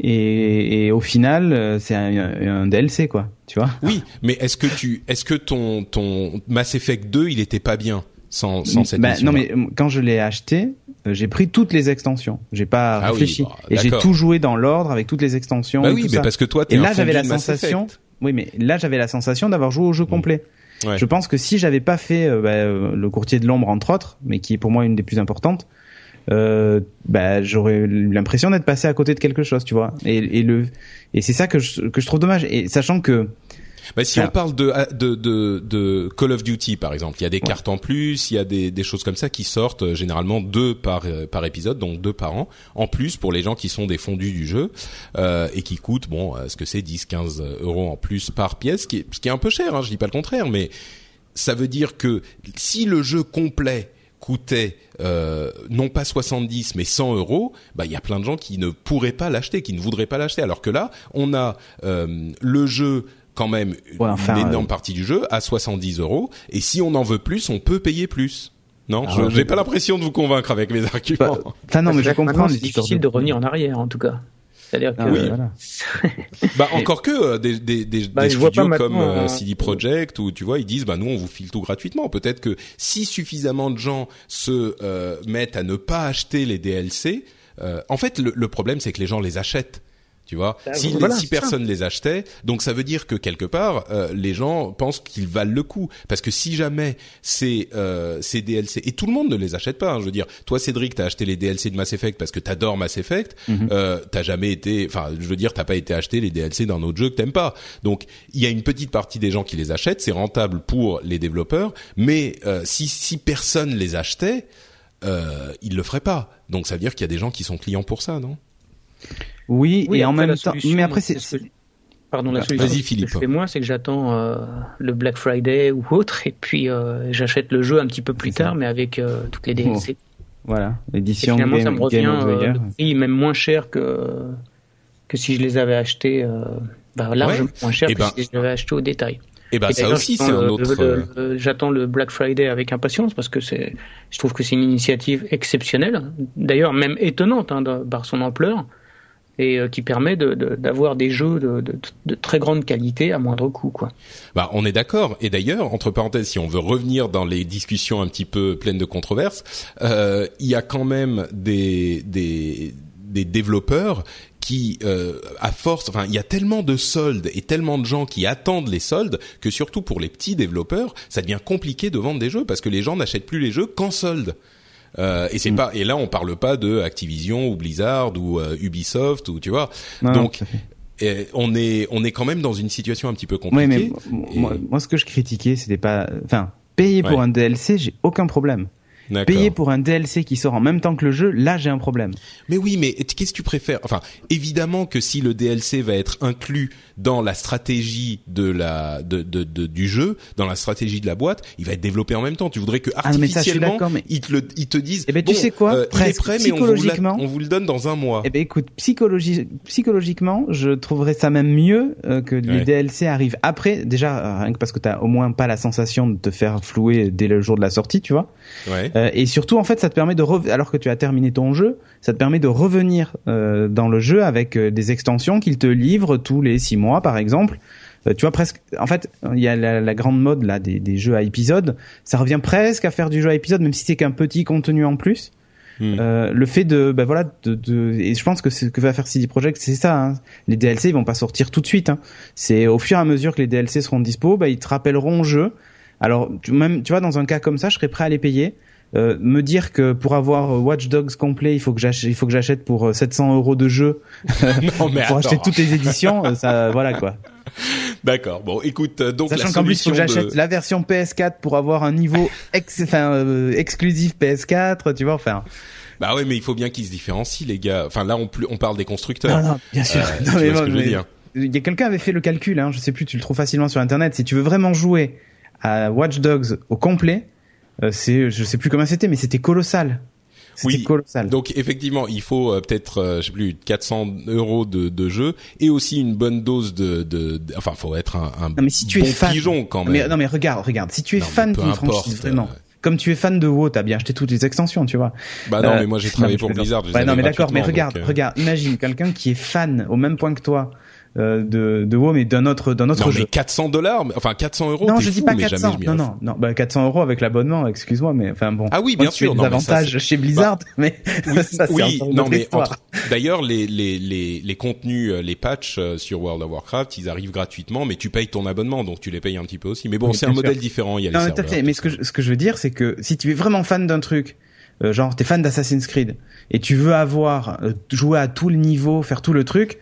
Et, et au final, euh, c'est un, un DLC, quoi. Tu vois Oui, mais est-ce que tu, est-ce que ton ton Mass Effect 2, il était pas bien sans sans cette Bah, non mais euh, quand je l'ai acheté, euh, j'ai pris toutes les extensions. J'ai pas Ah oui, réfléchi bah, et j'ai tout joué dans l'ordre avec toutes les extensions. Bah et oui, tout mais ça. parce que toi, t'es Et là j'avais la sensation. Effect. Oui, mais là j'avais la sensation d'avoir joué au jeu complet. Ouais. Je pense que si j'avais pas fait bah, euh, le courtier de l'ombre entre autres, mais qui est pour moi une des plus importantes, euh, bah, j'aurais eu l'impression d'être passé à côté de quelque chose, tu vois. Et, et le et c'est ça que je, que je trouve dommage. Et sachant que Bah, si Alors- on parle de, de, de, de Call of Duty par exemple, il y a des cartes en plus, il y a des, des choses comme ça qui sortent euh, généralement deux par, euh, par épisode, donc deux par an, en plus pour les gens qui sont des fondus du jeu euh, et qui coûtent, bon, euh, ce que c'est 10-15 euros en plus par pièce, ce qui est, ce qui est un peu cher, hein, je dis pas le contraire, mais ça veut dire que si le jeu complet coûtait euh, non pas 70 mais 100 euros, bah il y a plein de gens qui ne pourraient pas l'acheter, qui ne voudraient pas l'acheter. Alors que là, on a euh, le jeu quand même Ouais, enfin, une énorme euh, partie du jeu à 70 euros, et si on en veut plus, on peut payer plus. Non, Ah je- j'ai pas l'impression de vous convaincre avec mes arguments. bah, non, mais je comprends C'est difficile de revenir en arrière, en tout cas. C'est-à-dire que Ah, Oui. voilà. Bah encore que euh, des, des, des, Bah, des studios comme euh, euh, CD Projekt ou tu vois ils disent bah nous on vous file tout gratuitement. Peut-être que si suffisamment de gens se euh, mettent à ne pas acheter les DLC, euh, en fait le, le problème c'est que les gens les achètent. Tu vois, si, voilà, si c'est ça. personne les achetait, donc ça veut dire que quelque part euh, les gens pensent qu'ils valent le coup. Parce que si jamais ces euh, ces DLC et tout le monde ne les achète pas, hein, je veux dire, toi Cédric, t'as acheté les DLC de Mass Effect parce que t'adores Mass Effect, Mhm. euh, t'as jamais été, enfin, je veux dire, t'as pas été acheté les DLC d'un autre jeu que t'aimes pas. Donc il y a une petite partie des gens qui les achètent, c'est rentable pour les développeurs, mais euh, si si personne les achetait, euh, ils le feraient pas. Donc ça veut dire qu'il y a des gens qui sont clients pour ça, non? Oui, Oui, et en même temps, mais après c'est ce Pardon, la Vas-y, solution Philippe. que je fais moi, c'est que j'attends euh, le Black Friday ou autre, et puis euh, j'achète le jeu un petit peu plus ça. tard, mais avec euh, toutes les DLC. voilà, Et l'édition finalement, Game, ça me revient prix même moins cher que que si je les avais achetés, bah, largement moins cher Eh que ben, si je les avais achetés au détail. Et ben Et ça d'ailleurs, aussi c'est un autre. J'attends le Black Friday avec impatience parce que c'est, je trouve que c'est une initiative exceptionnelle. D'ailleurs, même étonnante hein, de- par son ampleur et euh, qui permet d'avoir des jeux de, très grande qualité à moindre coût, quoi. Bah, on est d'accord. Et d'ailleurs, entre parenthèses, si on veut revenir dans les discussions un petit peu pleines de controverses, euh, il y a quand même des développeurs qui, euh, à force, enfin, il y a tellement de soldes et tellement de gens qui attendent les soldes que surtout pour les petits développeurs, ça devient compliqué de vendre des jeux parce que les gens n'achètent plus les jeux qu'en solde. Euh, et c'est pas et là on parle pas de Activision ou Blizzard ou euh, Ubisoft ou tu vois. Non, donc et on est on est quand même dans une situation un petit peu Oui, compliquée. mais moi, ce que je critiquais, c'était pas, enfin, payer pour un DLC, j'ai aucun problème. Payer pour un DLC qui sort en même temps que le jeu, là, j'ai un problème. Mais oui, mais qu'est-ce que tu préfères? Enfin, évidemment que si le DLC va être inclus dans la stratégie de la de, de, de- du jeu, dans la stratégie de la boîte, il va être développé en même temps. Tu voudrais que Ah, mais ça, artificiellement mais- ils te le ils te disent Eh ben, tu sais quoi euh, il est prêt mais on vous, la- on vous le donne dans un mois. Eh ben, écoute, psychologie, psychologiquement, je trouverais ça même mieux euh, que les Ouais. DLC arrivent après. Déjà, euh, rien que parce que t'as au moins pas la sensation de te faire flouer dès le jour de la sortie, tu vois. Ouais. Euh, et surtout, en fait, ça te permet de, alors que tu as terminé ton jeu, ça te permet de revenir dans le jeu avec des extensions qu'ils te livrent tous les six mois, par exemple. Euh, tu vois presque. En fait, il y a la, la grande mode là des, des jeux à épisodes. Ça revient presque à faire du jeu à épisode, même si c'est qu'un petit contenu en plus. Hmm. Euh, le fait de, ben voilà, de, de, et je pense que ce que va faire CD Projekt, c'est ça. Hein. Les DLC, ils vont pas sortir tout de suite. Hein. C'est au fur et à mesure que les DLC seront dispo, ben, ils te rappelleront au jeu. Alors, tu, même, tu vois, dans un cas comme ça, je serais prêt à les payer. Euh, me dire que pour avoir euh, Watch Dogs complet, il faut que j'achète, il faut que j'achète pour euh, 700 euros de jeu non mais pour acheter toutes les éditions, euh, ça, voilà quoi. D'accord. Bon, écoute, euh, donc Sachant qu'en plus, il faut que j'achète de- la version PS4 pour avoir un niveau ex, enfin, euh, exclusif PS4, tu vois, enfin. Bah ouais, mais il faut bien qu'ils se différencient, les gars. Enfin là, on, on parle des constructeurs. Non, non, bien sûr. Euh, Non, tu mais vois ce bon, que je veux dire Il y a quelqu'un avait fait le calcul, hein, je sais plus, tu le trouves facilement sur internet. Si tu veux vraiment jouer à Watch Dogs au complet, euh, c'est, je sais plus comment c'était, mais c'était colossal. Oui. colossal. Donc effectivement, il faut euh, peut-être, euh, je sais plus, 400 euros de, de jeu et aussi une bonne dose de, de, de- enfin, faut être un, un non mais si tu bon es fan, pigeon quand même. mais non mais regarde, regarde, si tu es Non, mais fan d'une franchise vraiment, euh, comme tu es fan de WoW, t'as bien acheté toutes les extensions, tu vois. Bah non, Euh, mais moi j'ai non, travaillé mais pour. Blizzard. Ouais, non mais d'accord, mais gratuitement, regarde, donc, euh, regarde, imagine quelqu'un qui est fan au même point que toi euh, de de WoW mais d'un autre d'un autre Non jeu. mais 400 dollars, enfin 400 euros. Non, je dis fou, pas mais 400. Jamais je m'y Non, non, non. Bah, 400 euros avec l'abonnement, excuse-moi, mais enfin bon. Ah oui, bien sûr, des non, mais ça, avantages chez Blizzard, mais ça, c'est oui, encore une non mais entre- d'ailleurs les les les les contenus, euh, les patchs euh, sur World of Warcraft, ils arrivent gratuitement, mais tu payes ton abonnement, donc tu les payes un petit peu aussi. Mais bon, Oui, c'est un sûr. modèle différent. Il y a Non, les mais tout à serveurs, fait. Mais ce que ça. je, ce que je veux dire, c'est que si tu es vraiment fan d'un truc, euh, genre t'es fan d'Assassin's Creed et tu veux avoir euh, jouer à tout le niveau, faire tout le truc,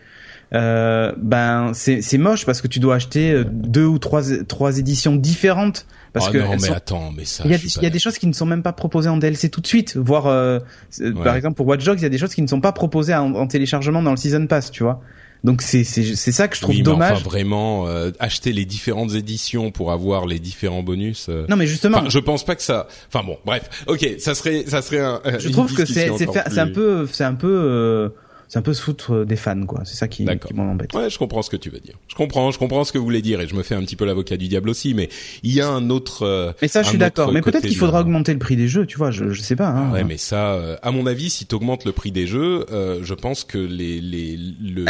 euh, ben c'est c'est moche parce que tu dois acheter euh, deux ou trois trois éditions différentes parce Ah que non, mais sont- attends, mais ça. il y, a des, y a choses qui ne sont même pas proposées en DLC tout de suite, voire euh, Ouais. par exemple pour Watch Dogs, il y a des choses qui ne sont pas proposées en, en téléchargement dans le Season Pass, tu vois. Donc c'est c'est c'est ça que je trouve oui, mais dommage. enfin vraiment euh, acheter les différentes éditions pour avoir les différents bonus. euh, non mais justement, Enfin, je pense pas que ça. Enfin bon, bref. Ok, ça serait, ça serait un. je trouve que c'est c'est un peu c'est un peu euh, c'est un peu se foutre des fans quoi. C'est ça qui, m'embête. Ouais, je comprends ce que tu veux dire. Je comprends, je comprends ce que vous voulez dire et je me fais un petit peu l'avocat du diable aussi, mais il y a un autre. euh, Mais ça je suis d'accord. Mais peut-être qu'il faudra augmenter le prix des jeux, tu vois. Je je sais pas. Hein. Ouais, mais ça, euh, à mon avis, si t'augmentes le prix des jeux, euh, je pense que les les le,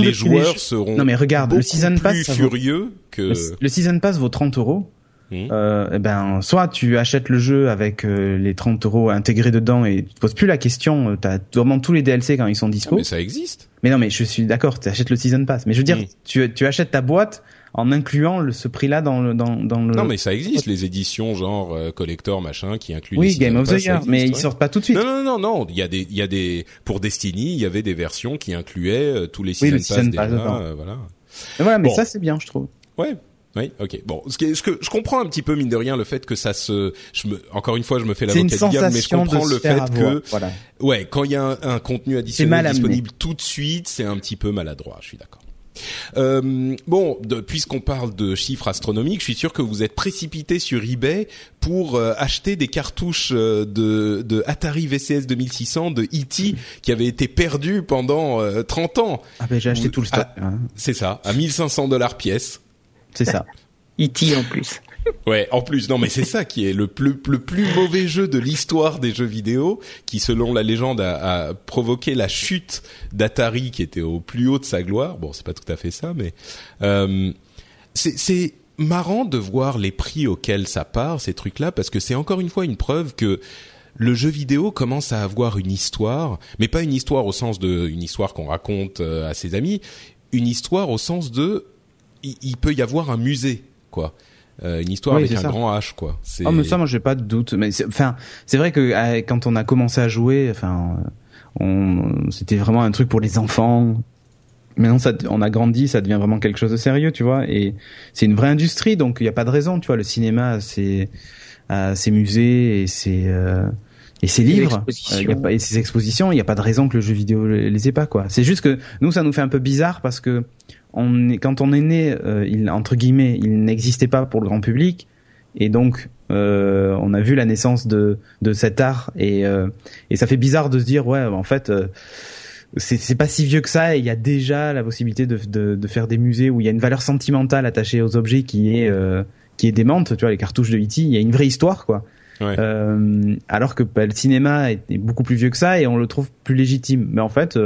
les joueurs seront Non mais regarde, le season pass plus vaut- furieux que. le, le season pass vaut 30 euros. Mmh. Euh, eh ben, soit tu achètes le jeu avec euh, les 30 euros intégrés dedans et tu te poses plus la question, euh, t'as vraiment tous les DLC quand ils sont dispo. Ah, mais ça existe. Mais non, mais je suis d'accord, tu achètes le Season Pass. Mais je veux dire, mmh. tu, tu achètes ta boîte en incluant le, ce prix-là dans le, dans, dans le. Non, mais ça existe, les éditions genre euh, collector machin qui incluent. Oui, Game of the Year, mais ils sortent pas tout de suite. Non, non, non, non. Il y a des, il y a des pour Destiny, il y avait des versions qui incluaient tous les Season, Pass, déjà, voilà. voilà, mais ça c'est bien, je trouve. Ouais, oui, ok. Bon, ce que, ce que je comprends un petit peu mine de rien le fait que ça se, je me, encore une fois, je me fais l'avocat du diable, mais je comprends le fait que, voilà. ouais, quand il y a un, un contenu additionnel disponible tout de suite, c'est un petit peu maladroit. Je suis d'accord. Euh, bon, puisqu'on parle de chiffres astronomiques, je suis sûr que vous êtes précipité sur eBay pour euh, acheter des cartouches euh, de, de, Atari VCS 2600 de E.T. qui avaient été perdues pendant 30 ans. Ah ben j'ai acheté tout le stock. Hein. C'est ça, à 1500 dollars pièce. C'est ça. E.T. en plus. Ouais, en plus, non, mais c'est ça qui est le plus, le plus mauvais jeu de l'histoire des jeux vidéo, qui, selon la légende, a, a provoqué la chute d'Atari, qui était au plus haut de sa gloire. Bon, c'est pas tout à fait ça, mais euh, c'est marrant de voir les prix auxquels ça part, ces trucs-là, parce que c'est encore une fois une preuve que le jeu vidéo commence à avoir une histoire, mais pas une histoire au sens de une histoire qu'on raconte euh, à ses amis, une histoire au sens de il, peut y avoir un musée, quoi. Euh, une histoire avec un grand H quoi. Oh mais ça moi j'ai pas de doute mais enfin c'est vrai que euh, quand on a commencé à jouer enfin on c'était vraiment un truc pour les enfants. Maintenant ça on a grandi, ça devient vraiment quelque chose de sérieux, tu vois et c'est une vraie industrie donc il y a pas de raison, tu vois, le cinéma c'est ses musées et ses euh, et ses livres euh, y a pas, et ses expositions, il n'y a pas de raison que le jeu vidéo les ait pas quoi. C'est juste que nous ça nous fait un peu bizarre parce que on est, quand on est né, euh, il, entre guillemets, il n'existait pas pour le grand public, et donc euh, on a vu la naissance de, de cet art, et, euh, et ça fait bizarre de se dire ouais, en fait. Euh, c'est pas si vieux que ça et il y a déjà la possibilité de, de, de, faire des musées où il y a une valeur sentimentale attachée aux objets qui est qui est démente tu vois les cartouches de E.T. il y a une vraie histoire quoi ouais. alors que bah, le cinéma est, est, beaucoup plus vieux que ça et on le trouve plus légitime mais en fait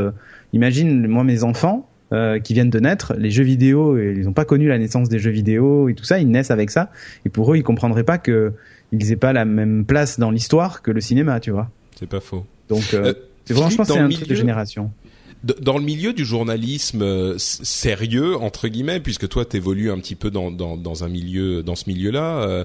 imagine moi mes enfants euh, qui viennent de naître, les jeux vidéo, ils n'ont pas connu la naissance des jeux vidéo et tout ça, ils naissent avec ça, et pour eux, ils comprendraient pas que ils aient pas la même place dans l'histoire que le cinéma, tu vois. C'est pas faux. Donc, euh, euh c'est franchement, c'est un truc de génération. Dans le milieu du journalisme euh, sérieux entre guillemets, puisque toi t'évolues un petit peu dans, dans, dans un milieu, dans ce milieu-là,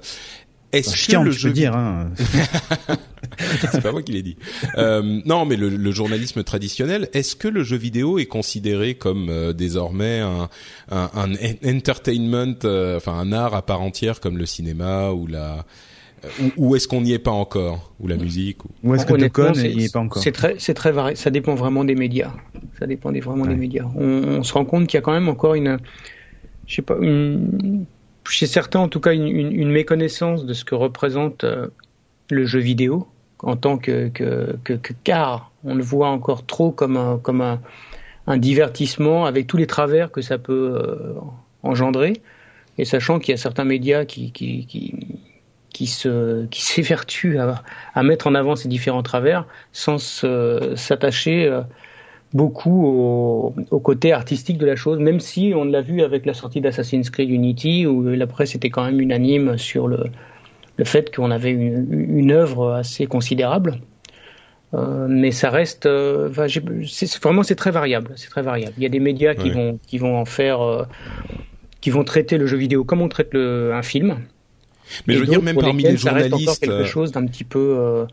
est-ce que le jeu dire hein. c'est pas moi qui l'ai dit. Euh, non, mais le, le, journalisme traditionnel, est-ce que le jeu vidéo est considéré comme euh, désormais un, un, un entertainment, euh, enfin un art à part entière comme le cinéma ou la ou, ou est-ce qu'on n'y est pas encore ou la musique ou, ou est-ce que Tocon n'y est pas encore? C'est très c'est très varié, ça dépend vraiment des médias. Ça dépend vraiment des médias. On, on se rend compte qu'il y a quand même encore une je sais pas une chez certains en tout cas une, une, une méconnaissance de ce que représente euh, le jeu vidéo en tant que, que, que, car. On le voit encore trop comme un, comme un, divertissement avec tous les travers que ça peut euh, engendrer. Et sachant qu'il y a certains médias qui, qui, qui, qui se qui s'évertuent à, à, mettre en avant ces différents travers sans s'attacher euh, beaucoup au, au, côté artistique de la chose, même si on l'a vu avec la sortie d'Assassin's Creed Unity, où la presse était quand même unanime sur le, le fait qu'on avait une, une œuvre assez considérable. Euh, mais ça reste, euh, c'est, vraiment c'est très variable, c'est très variable. Il y a des médias qui ouais. vont qui vont en faire, euh, qui vont traiter le jeu vidéo comme on traite le, un film. Mais je veux dire même parmi les journalistes, ça reste encore quelque chose d'un petit peu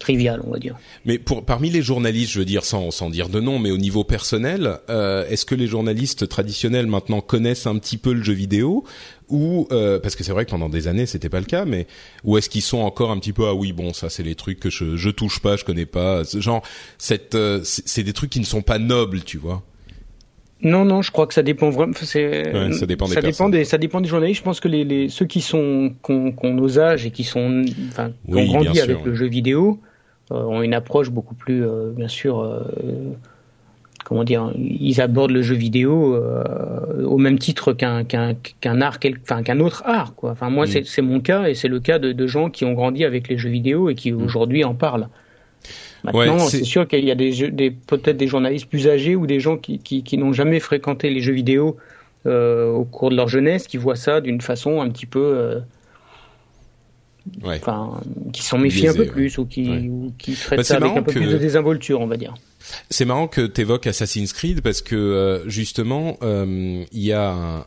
trivial, on va dire. Mais pour parmi les journalistes, je veux dire sans sans dire de nom, mais au niveau personnel, euh, est-ce que les journalistes traditionnels maintenant connaissent un petit peu le jeu vidéo? Ou euh, parce que c'est vrai que pendant des années c'était pas le cas, mais ou est-ce qu'ils sont encore un petit peu ah oui bon ça c'est les trucs que je je touche pas, je connais pas, genre cette euh, c'est des trucs qui ne sont pas nobles, tu vois. Non, non, je crois que ça dépend vraiment. Ouais, ça dépend des ça dépend des, ça dépend des journalistes. Je pense que les, les ceux qui sont, qu'on, qu'on nos âges et qui sont, enfin, qui oui, ont grandi avec le jeu vidéo, euh, ont une approche beaucoup plus, bien sûr, comment dire, ils abordent le jeu vidéo au même titre qu'un qu'un qu'un art, enfin qu'un autre art, quoi. Enfin moi, mm. c'est mon cas et c'est le cas de, de, gens qui ont grandi avec les jeux vidéo et qui mm. aujourd'hui en parlent. Maintenant, ouais, c'est sûr qu'il y a des, des peut-être des journalistes plus âgés ou des gens qui, qui, qui n'ont jamais fréquenté les jeux vidéo euh, au cours de leur jeunesse, qui voient ça d'une façon un petit peu, euh, qui s'en méfient un peu plus ou qui, qui traitent bah, ça avec un peu plus de désinvolture, on va dire. C'est marrant que tu évoques Assassin's Creed parce que euh, justement, il y a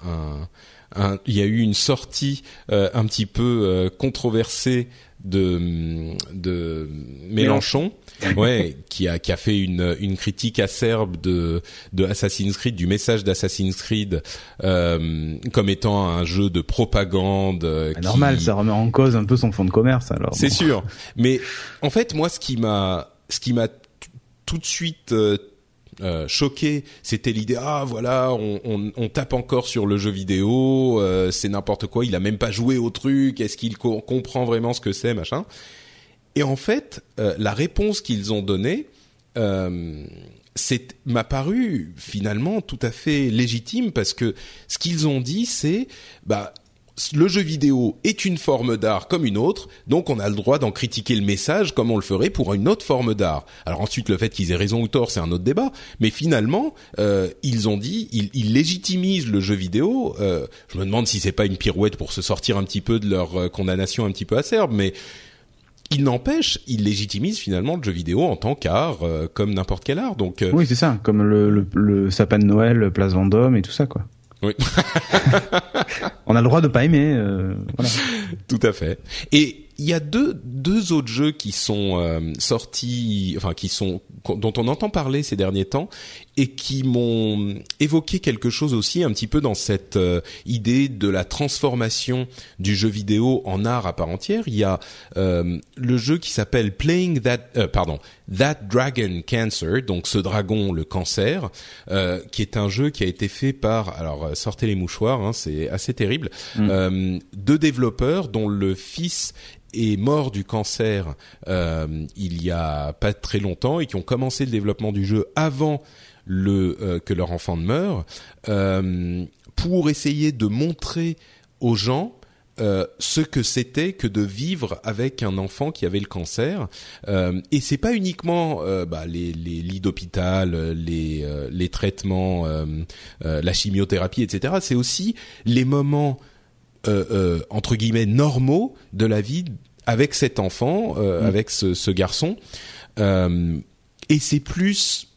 un, il y a eu une sortie un petit peu controversée de de Mélenchon, ouais, qui a qui a fait une une critique acerbe de de Assassin's Creed, du message d'Assassin's Creed euh, comme étant un jeu de propagande. Euh, normal, ça remet en cause un peu son fonds de commerce alors. C'est sûr, mais en fait moi ce qui m'a ce qui m'a tout de suite euh, euh, choqué, c'était l'idée ah voilà on, on, on, tape encore sur le jeu vidéo, euh, c'est n'importe quoi, il a même pas joué au truc, est-ce qu'il comprend vraiment ce que c'est machin. Et en fait, euh, la réponse qu'ils ont donnée c'est m'a paru finalement tout à fait légitime parce que ce qu'ils ont dit c'est bah le jeu vidéo est une forme d'art comme une autre, donc on a le droit d'en critiquer le message comme on le ferait pour une autre forme d'art. Alors ensuite, le fait qu'ils aient raison ou tort, c'est un autre débat, mais finalement, euh, ils ont dit, ils, légitimisent le jeu vidéo. Euh, je me demande si c'est pas une pirouette pour se sortir un petit peu de leur euh, condamnation un petit peu acerbe, mais il n'empêche, ils légitimisent finalement le jeu vidéo en tant qu'art, comme n'importe quel art. Donc oui, c'est ça, comme le, le, le sapin de Noël, Place Vendôme et tout ça, quoi. Oui. On a le droit de pas aimer. Euh, voilà. Tout à fait. Et il y a deux deux autres jeux qui sont euh, sortis, enfin qui sont dont on entend parler ces derniers temps et qui m'ont évoqué quelque chose aussi un petit peu dans cette euh, idée de la transformation du jeu vidéo en art à part entière. Il y a euh, le jeu qui s'appelle Playing That, pardon, That Dragon Cancer, donc ce dragon le cancer, qui est un jeu qui a été fait par, alors sortez les mouchoirs, hein, c'est assez terrible, mm. deux développeurs dont le fils est mort du cancer euh, il y a pas très longtemps et qui ont commencé le développement du jeu avant le euh, que leur enfant ne meure euh, pour essayer de montrer aux gens euh, ce que c'était que de vivre avec un enfant qui avait le cancer euh, et c'est pas uniquement euh, bah, les, les lits d'hôpital les les traitements la chimiothérapie etc c'est aussi les moments entre guillemets normaux de la vie avec cet enfant, euh, mm. avec ce, ce garçon. et c'est plus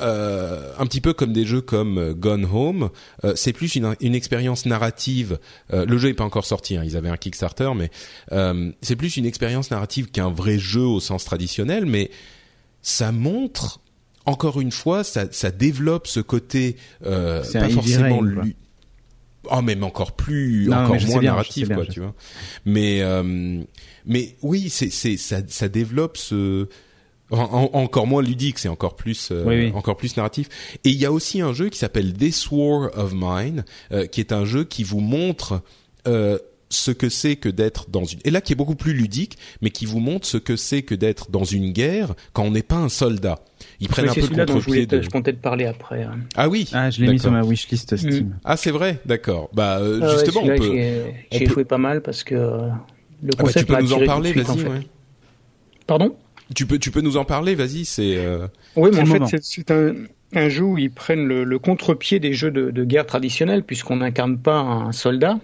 euh, un petit peu comme des jeux comme Gone Home, euh, c'est plus une, une, expérience narrative. Euh, le jeu est pas encore sorti, hein, ils avaient un Kickstarter, mais c'est plus une expérience narrative qu'un vrai jeu au sens traditionnel. Mais ça montre, encore une fois, ça, ça développe ce côté pas forcément lui oh même encore plus encore moins narratif quoi tu vois mais euh, mais oui c'est c'est ça ça développe ce encore moins ludique, c'est encore plus euh, encore plus narratif. Et il y a aussi un jeu qui s'appelle This War of Mine, euh, qui est un jeu qui vous montre ce que c'est que d'être dans une et là qui est beaucoup plus ludique, mais qui vous montre ce que c'est que d'être dans une guerre quand on n'est pas un soldat ils prennent un peu le contre-pied. De... Je comptais te parler après. Hein. Ah oui. Ah, je l'ai mis sur ma wishlist Steam. Mm. Ah c'est vrai, d'accord. Bah euh, justement, on peut. J'ai joué pas mal parce que euh, le concept. Ah bah, tu peux nous en parler, vas-y. ouais. Pardon? Tu peux, tu peux nous en parler, vas-y. C'est. Euh... Oui, mais en fait, c'est un, un jeu où ils prennent le, le contre-pied des jeux de, de guerre traditionnels, puisqu'on n'incarne pas un soldat,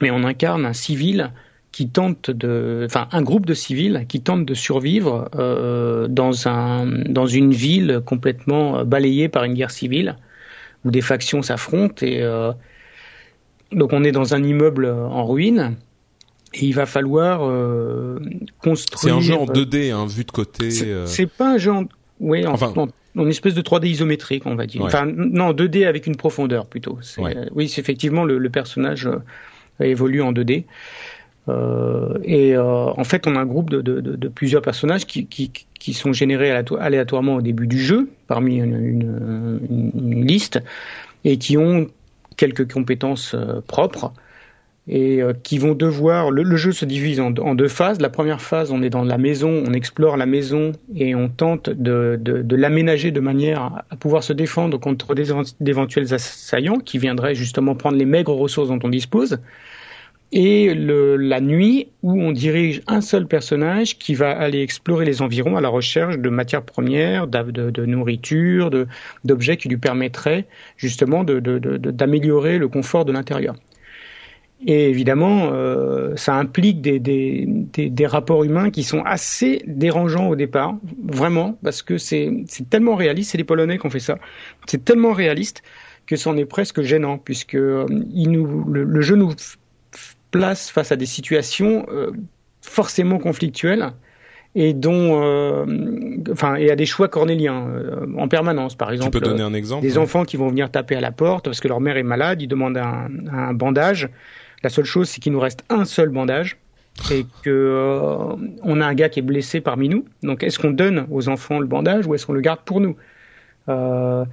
mais on incarne un civil qui tentent de, enfin un groupe de civils qui tentent de survivre euh, dans un dans une ville complètement balayée par une guerre civile où des factions s'affrontent et euh, donc on est dans un immeuble en ruine et il va falloir euh, construire. C'est un jeu en 2D, hein, vu de côté. C'est pas un jeu en, oui, en, enfin... en, espèce de 3D isométrique, on va dire. Enfin non, 2D avec une profondeur plutôt. Oui, c'est effectivement le, le personnage évolue en 2D. Euh, et euh, en fait, on a un groupe de, de, de plusieurs personnages qui, qui, qui, sont générés aléatoirement au début du jeu, parmi une, une, une liste, et qui ont quelques compétences euh, propres et qui vont devoir. Le, jeu se divise en, en, deux phases. La première phase, on est dans la maison, on explore la maison et on tente de, de, de l'aménager de manière à pouvoir se défendre contre d'éventuels assaillants qui viendraient justement prendre les maigres ressources dont on dispose et le, la nuit où on dirige un seul personnage qui va aller explorer les environs à la recherche de matières premières, de, de nourriture, d'objets qui lui permettraient justement d'améliorer le confort de l'intérieur. Et évidemment, euh, ça implique des, des, des, des, rapports humains qui sont assez dérangeants au départ, vraiment, parce que c'est tellement réaliste, c'est les Polonais qui ont fait ça, c'est tellement réaliste que c'en est presque gênant, puisque euh, il nous, le, jeu nous place face à des situations euh, forcément conflictuelles et dont, euh, enfin, et à des choix cornéliens euh, en permanence. Par exemple, tu peux donner un exemple des enfants qui vont venir taper à la porte parce que leur mère est malade, ils demandent un, un bandage. La seule chose, c'est qu'il nous reste un seul bandage et que euh, on a un gars qui est blessé parmi nous. Donc, est-ce qu'on donne aux enfants le bandage ou est-ce qu'on le garde pour nous? Euh,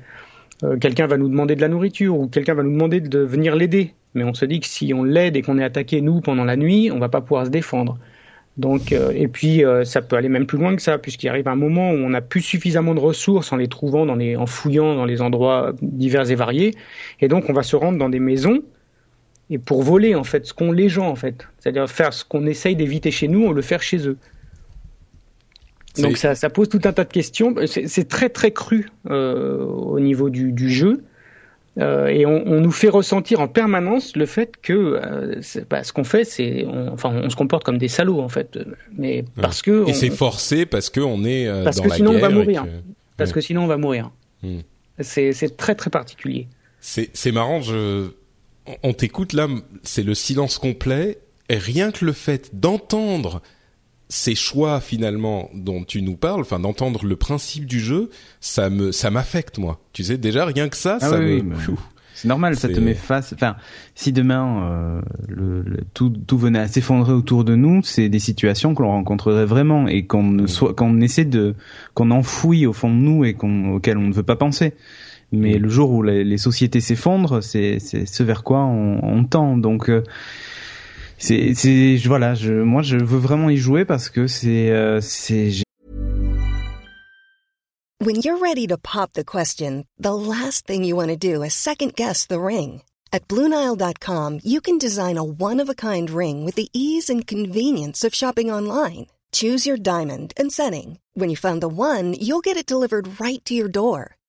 euh, Quelqu'un va nous demander de la nourriture ou quelqu'un va nous demander de venir l'aider. Mais on se dit que si on l'aide et qu'on est attaqué nous pendant la nuit, on va pas pouvoir se défendre. Donc, et puis ça peut aller même plus loin que ça, puisqu'il arrive un moment où on n'a plus suffisamment de ressources en les trouvant, dans les, en fouillant dans les endroits divers et variés, et donc on va se rendre dans des maisons et pour voler en fait ce qu'ont les gens en fait, c'est-à-dire faire ce qu'on essaye d'éviter chez nous, on le fait chez eux. Donc ça, ça, pose tout un tas de questions. C'est très très cru euh, au niveau du, du jeu. Euh, et on, on, nous fait ressentir en permanence le fait que euh, bah, ce qu'on fait, c'est, enfin, on se comporte comme des salauds en fait, mais parce que et c'est forcé parce que on est parce dans que la sinon on va mourir, que... parce que sinon on va mourir. Hmm. C'est très très particulier. C'est marrant, je on t'écoute là, c'est le silence complet, et rien que le fait d'entendre ces choix finalement dont tu nous parles, enfin d'entendre le principe du jeu, ça me ça m'affecte moi. Tu sais déjà rien que ça, ah ça oui, me. Oui, c'est normal, ça te met face. Enfin, si demain euh, le, le, tout, tout venait à s'effondrer autour de nous, c'est des situations que l'on rencontrerait vraiment et qu'on ne soit, qu'on essaie de, qu'on enfouit au fond de nous et qu'on auquel on ne veut pas penser. Mais le jour où les, les sociétés s'effondrent, c'est ce vers quoi on, on tend. Donc euh, c'est c'est voilà, je, moi je veux vraiment y jouer parce que c'est euh, c'est When you're ready to pop the question, the last thing you want to do is second guess the ring. At BlueNile.com, you can design a one-of-a-kind ring with the ease and convenience of shopping online. Choose your diamond and setting. When you find the one, you'll get it delivered right to your door.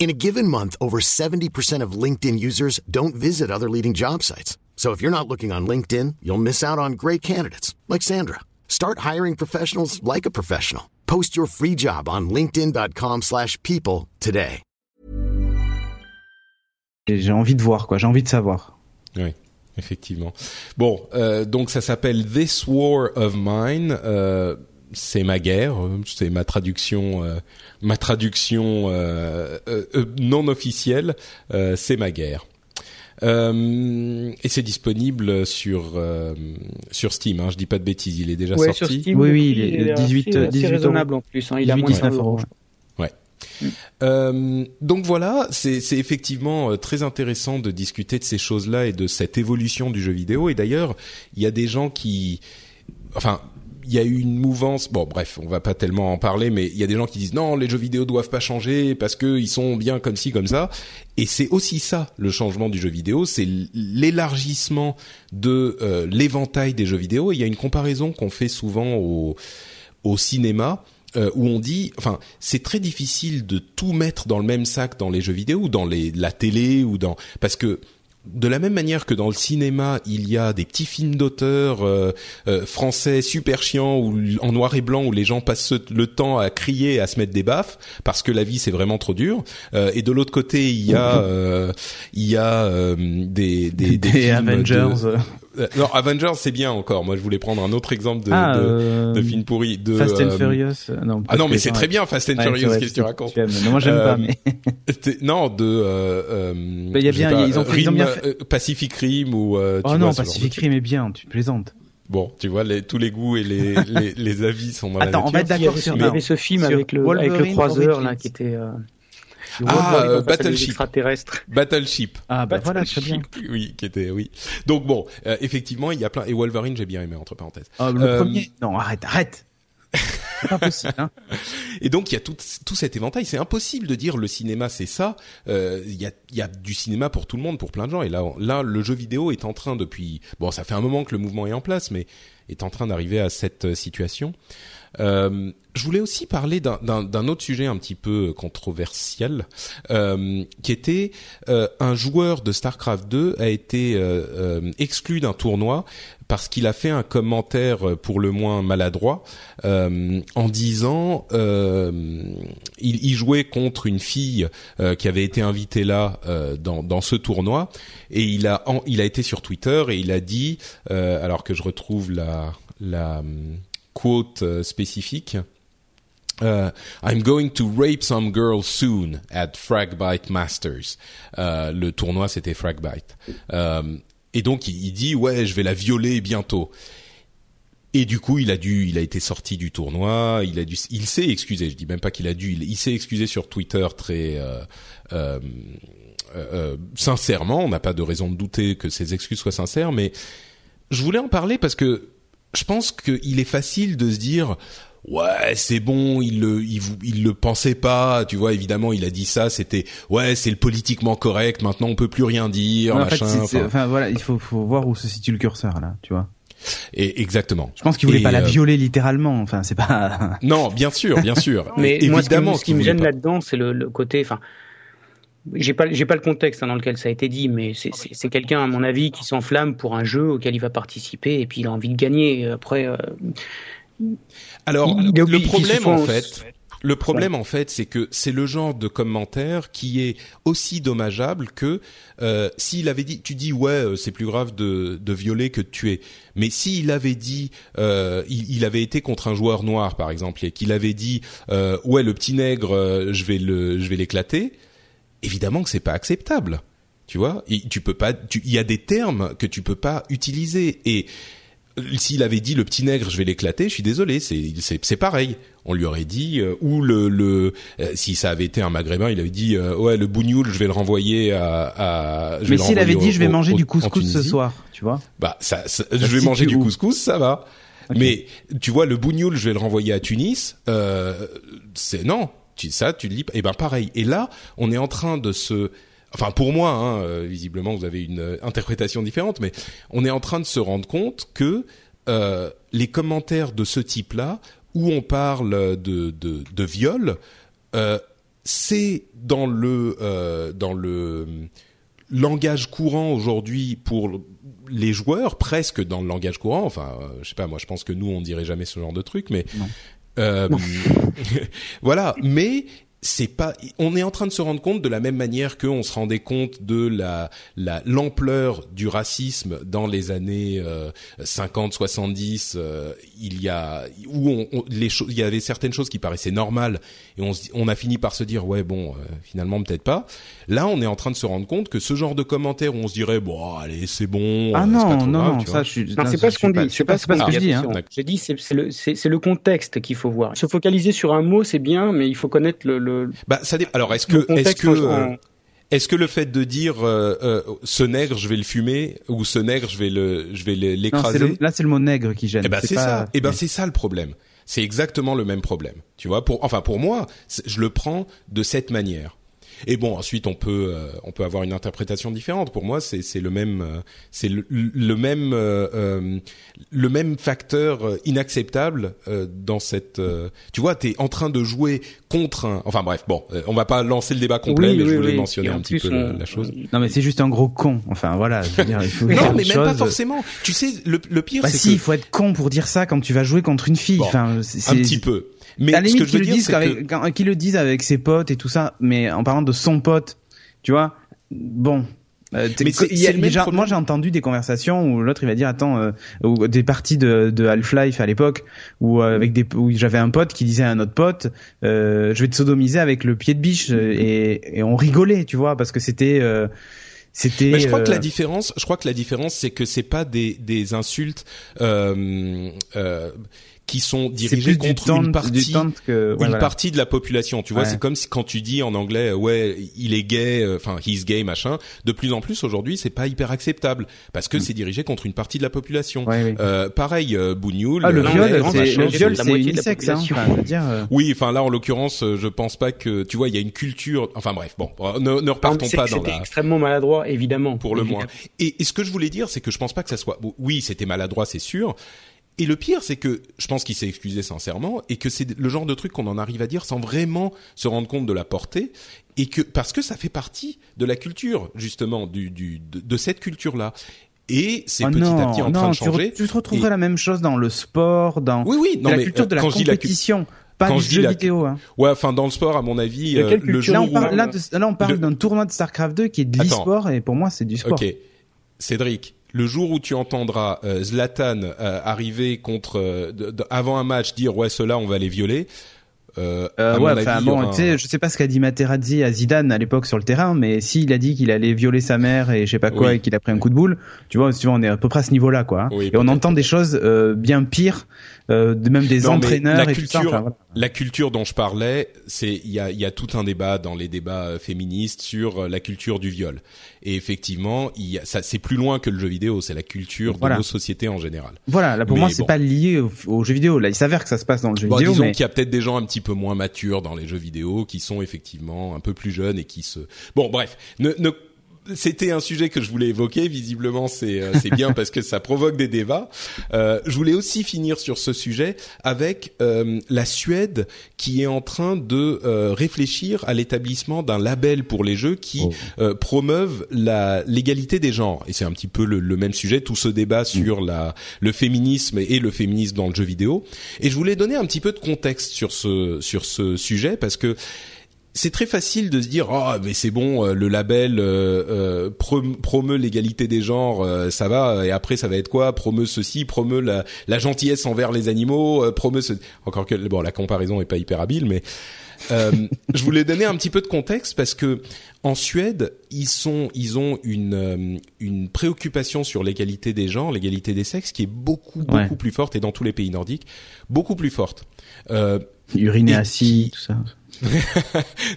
In a given month, over 70% of LinkedIn users don't visit other leading job sites. So if you're not looking on LinkedIn, you'll miss out on great candidates like Sandra. Start hiring professionals like a professional. Post your free job on linkedin.com/people today. J'ai envie de voir quoi, j'ai envie de savoir. Oui. Effectivement. Bon, euh, donc ça s'appelle This War of Mine. Euh, c'est ma guerre, c'est ma traduction, euh, ma traduction euh, euh, non officielle, c'est ma guerre. et c'est disponible sur sur Steam. Hein, je dis pas de bêtises, il est déjà ouais, sorti. Sur Steam, oui, oui, il est 18, assez, 18 assez raisonnable en plus. Hein, il 18, a moins 19 euros. Ouais. Mm. Euh, donc voilà, c'est effectivement très intéressant de discuter de ces choses-là et de cette évolution du jeu vidéo. Et d'ailleurs, il y a des gens qui, enfin, il y a eu une mouvance. Bon, bref, on va pas tellement en parler, mais il y a des gens qui disent non, les jeux vidéo doivent pas changer parce que ils sont bien comme ci comme ça. Et c'est aussi ça le changement du jeu vidéo, c'est l'élargissement de euh, l'éventail des jeux vidéo. il y a une comparaison qu'on fait souvent au cinéma. Euh, où on dit, enfin, c'est très difficile de tout mettre dans le même sac dans les jeux vidéo ou dans la télé ou dans, parce que de la même manière que dans le cinéma, il y a des petits films d'auteur euh, euh, français super chiants ou en noir et blanc où les gens passent le temps à crier, et à se mettre des baffes parce que la vie c'est vraiment trop dur. Euh, et de l'autre côté, il y a il y a des des, des, des films Avengers. De, non, Avengers c'est bien encore. Moi, je voulais prendre un autre exemple de ah, de, euh, de film pourri. De, Fast and Furious. Non, ah non, mais c'est très bien Fast and ouais, Furious. Qu'est-ce que tu racontes tu Non, moi j'aime pas. Mais... non, de. Euh, bah, y a bien, pas, ils ont, Rim, ils ont bien fait... Pacific Rim ou. oh tu non, vois, Pacific Rim est bien. Tu plaisantes. Bon, tu vois, les, tous les goûts et les, les, les avis sont dans Attends, la nature. on va être d'accord sur. sur. Il y avait ce film avec le, avec le croiseur là qui était. Ah, euh, Battleship. Extraterrestre. Battleship. Ah bah voilà, très bien. Oui, qui était oui. Donc bon, euh, effectivement, il y a plein et Wolverine, j'ai bien aimé entre parenthèses. Ah, le Euh, premier. Non, arrête, arrête. C'est pas possible. Hein. Et donc il y a tout, tout cet éventail. C'est impossible de dire le cinéma c'est ça. Euh, Il y, a, il y a du cinéma pour tout le monde, pour plein de gens. Et là, là, le jeu vidéo est en train depuis. Bon, ça fait un moment que le mouvement est en place, mais est en train d'arriver à cette euh, situation. Euh, je voulais aussi parler d'un- autre sujet un petit peu controversial, euh, qui était euh, un joueur de Starcraft 2 a été euh, euh, exclu d'un tournoi parce qu'il a fait un commentaire pour le moins maladroit euh, en disant euh, il, il jouait contre une fille qui avait été invitée là dans, dans ce tournoi. Et il a en- il a été sur Twitter et il a dit alors que je retrouve la la quote spécifique euh, I'm going to rape some girl soon at Fragbite Masters. Euh, le tournoi c'était Fragbite. Euh, et donc il, dit ouais je vais la violer bientôt. Et du coup il a dû, il a été sorti du tournoi. Il a dû, il s'est excusé. Je dis même pas qu'il a dû. Il, s'est excusé sur Twitter très euh, sincèrement. On n'a pas de raison de douter que ses excuses soient sincères, mais je voulais en parler parce que je pense qu'il est facile de se dire ouais c'est bon il le il, vous- il le pensait pas tu vois évidemment il a dit ça c'était ouais c'est le politiquement correct maintenant on peut plus rien dire en fait, enfin, enfin voilà, il faut, faut voir où se situe le curseur là, tu vois. et exactement Je pense qu'il voulait Et, pas la euh, violer littéralement. Enfin, c'est pas. non bien sûr bien sûr Mais moi, ce qui, évidemment me- ce qui me gêne là-dedans, c'est le, le côté, enfin, j'ai pas, j'ai pas le contexte hein, dans lequel ça a été dit, mais c'est- c'est c'est quelqu'un, à mon avis, qui s'enflamme pour un jeu auquel il va participer et puis il a envie de gagner. Après, euh, alors il- le problème en fait Le problème, en fait, c'est que c'est le genre de commentaire qui est aussi dommageable que euh, s'il avait dit, tu dis ouais, euh, c'est plus grave de, de violer que de tuer. Mais s'il avait dit, euh, il, il avait été contre un joueur noir, par exemple, et qu'il avait dit euh, ouais, le petit nègre, euh, je vais le, je vais l'éclater. Évidemment que c'est pas acceptable. Tu vois, Et tu peux pas. Il y a des termes que tu peux pas utiliser et s'il avait dit le petit nègre, je vais l'éclater, je suis désolé, c'est c'est c'est pareil. On lui aurait dit euh, ou le le euh, si ça avait été un maghrébin, il avait dit euh, ouais le bougnoul, je vais le renvoyer à. à je vais Mais s'il avait dit au- je vais manger au- du couscous ce soir, tu vois. Bah ça, je vais manger du couscous, ça va. Mais tu vois le bougnoul, je vais le renvoyer à Tunis. Euh, c'est non, tu ça tu le lis. pas. Eh ben pareil. Et là, on est en train de se Enfin, pour moi, hein, euh, visiblement, vous avez une euh, interprétation différente, mais on est en train de se rendre compte que euh, les commentaires de ce type-là, où on parle de, de, de viol, euh, c'est dans le euh, dans le langage courant aujourd'hui pour les joueurs, presque dans le langage courant. Enfin, je sais pas, moi, je pense que nous, on dirait jamais ce genre de truc, mais euh, voilà. Mais c'est pas. On est en train de se rendre compte de la même manière qu'on se rendait compte de la la l'ampleur du racisme dans les années euh, 50, 70. euh, il y a où on, on- les choses, il y avait certaines choses qui paraissaient normales et on on a fini par se dire ouais bon euh, finalement peut-être pas. Là, on est en train de se rendre compte que ce genre de commentaires où on se dirait bon allez c'est bon. Ah euh, pas non, trop non, grave, non, ça je suis. Non, c'est pas ce qu'on dit. C'est pas, ce que je dis. Hein. J'ai dit, c'est c'est le, c'est- c'est le contexte qu'il faut voir. Se focaliser sur un mot, c'est bien, mais il faut connaître le. le Bah ça alors est-ce que est-ce que en- euh, est-ce que le fait de dire euh, euh, ce nègre je vais le fumer ou ce nègre je vais le je vais l'écraser le- là c'est le mot nègre qui gêne. Eh ben c'est pas- ça. Eh ben c'est ça le problème. C'est exactement le même problème. Tu vois, pour enfin pour moi, je le prends de cette manière. Et bon, ensuite on peut euh, on peut avoir une interprétation différente. Pour moi, c'est c'est le même euh, c'est le, le même euh, euh, le même facteur euh, inacceptable euh, dans cette. euh, tu vois, t'es en train de jouer contre un. Enfin bref, bon, on va pas lancer le débat complet, Oui, mais je voulais oui. mentionner un petit peu la, chose. Non mais c'est juste un gros con. Enfin voilà, je veux dire, il faut dire Non, mais même pas forcément. Tu sais, le, le pire, Bah c'est si, que il faut être con pour dire ça quand tu vas jouer contre une fille. Bon, enfin, c'est un petit peu. Mais à la ce que je veux qu'ils le dire, disent c'est que qu'ils le disent avec ses potes et tout ça, mais en parlant de son pote, tu vois, bon. euh, Mais y a- déjà, moi j'ai entendu des conversations où l'autre il va dire attends euh, ou des parties de, de Half-Life à l'époque où euh, avec des où j'avais un pote qui disait à un autre pote euh, je vais te sodomiser avec le pied de biche euh, et, et on rigolait tu vois parce que c'était euh, c'était Mais je crois que la différence, je crois que la différence, c'est que c'est pas des des insultes euh, euh, qui sont dirigés contre une partie, que, une partie de la population. Tu vois, c'est comme si quand tu dis en anglais, ouais, il est gay, euh, enfin, he's gay, machin. De plus en plus aujourd'hui, c'est pas hyper acceptable parce que mm. c'est dirigé contre une partie de la population. Euh, pareil, euh, Bougnoul. Ah, le viol, c'est le viol, c'est unisexe, hein. Enfin, dire, euh. Oui, enfin là, en l'occurrence, je pense pas que, tu vois, il y a une culture. Enfin bref, bon, ne, ne repartons pas dans la. extrêmement maladroit, évidemment. Pour le moins. Et, et, ce que je voulais dire, c'est que je pense pas que ça soit. Oui, c'était maladroit, c'est sûr. Et le pire, c'est que je pense qu'il s'est excusé sincèrement et que c'est le genre de truc qu'on en arrive à dire sans vraiment se rendre compte de la portée et que parce que ça fait partie de la culture justement du, du de, cette culture là. Et c'est oh petit à petit en train de changer. Tu, tu te retrouveras la même chose dans le sport, dans oui, oui, non, la culture de la compétition. Pas quand du jeu vidéo. Hein. Ouais, enfin dans le sport, à mon avis, euh, le jour là, on parle, là, on parle d'un tournoi de Starcraft 2 qui est de l'e-sport et pour moi c'est du sport. Ok, Cédric, le jour où tu entendras euh, Zlatan euh, arriver contre euh, avant un match dire ouais ceux-là on va les violer euh, euh ouais, enfin bon, tu sais, je sais pas ce qu'a dit Materazzi à Zidane à l'époque sur le terrain, mais s'il a dit qu'il allait violer sa mère et je sais pas quoi et qu'il a pris un coup de boule, tu vois, on est à peu près à ce niveau-là, quoi. Hein. et on entend des choses euh, bien pires euh, même des entraîneurs la et culture, tout ça. La culture dont je parlais, c'est il y a, y a tout un débat dans les débats euh, féministes sur euh, la culture du viol. Et effectivement, il y a, ça c'est plus loin que le jeu vidéo, c'est la culture de nos sociétés en général. Voilà, là pour moi c'est pas lié au, jeu vidéo. Là, il s'avère que ça se passe dans le jeu vidéo. Disons qu'il y a peut-être des gens un petit peu moins matures dans les jeux vidéo qui sont effectivement un peu plus jeunes et qui se. Bon, bref, ne, ne c'était un sujet que je voulais évoquer. Visiblement, c'est euh, c'est bien parce que ça provoque des débats. Euh, je voulais aussi finir sur ce sujet avec euh, la Suède qui est en train de euh, réfléchir à l'établissement d'un label pour les jeux qui oh. promeuvent la l'égalité des genres. Et c'est un petit peu le, le, même sujet, tout ce débat mm. sur la le féminisme et le féminisme dans le jeu vidéo. Et je voulais donner un petit peu de contexte sur ce sur ce sujet parce que c'est très facile de se dire oh mais c'est bon euh, le label euh, euh promeut l'égalité des genres euh, ça va et après ça va être quoi? Promeut ceci promeut la, la gentillesse envers les animaux promeut ce... encore que bon la comparaison est pas hyper habile mais je voulais donner un petit peu de contexte parce que en Suède ils sont ils ont une une préoccupation sur l'égalité des genres l'égalité des sexes qui est beaucoup beaucoup plus forte et dans tous les pays nordiques beaucoup plus forte. Euh, uriner assis tout ça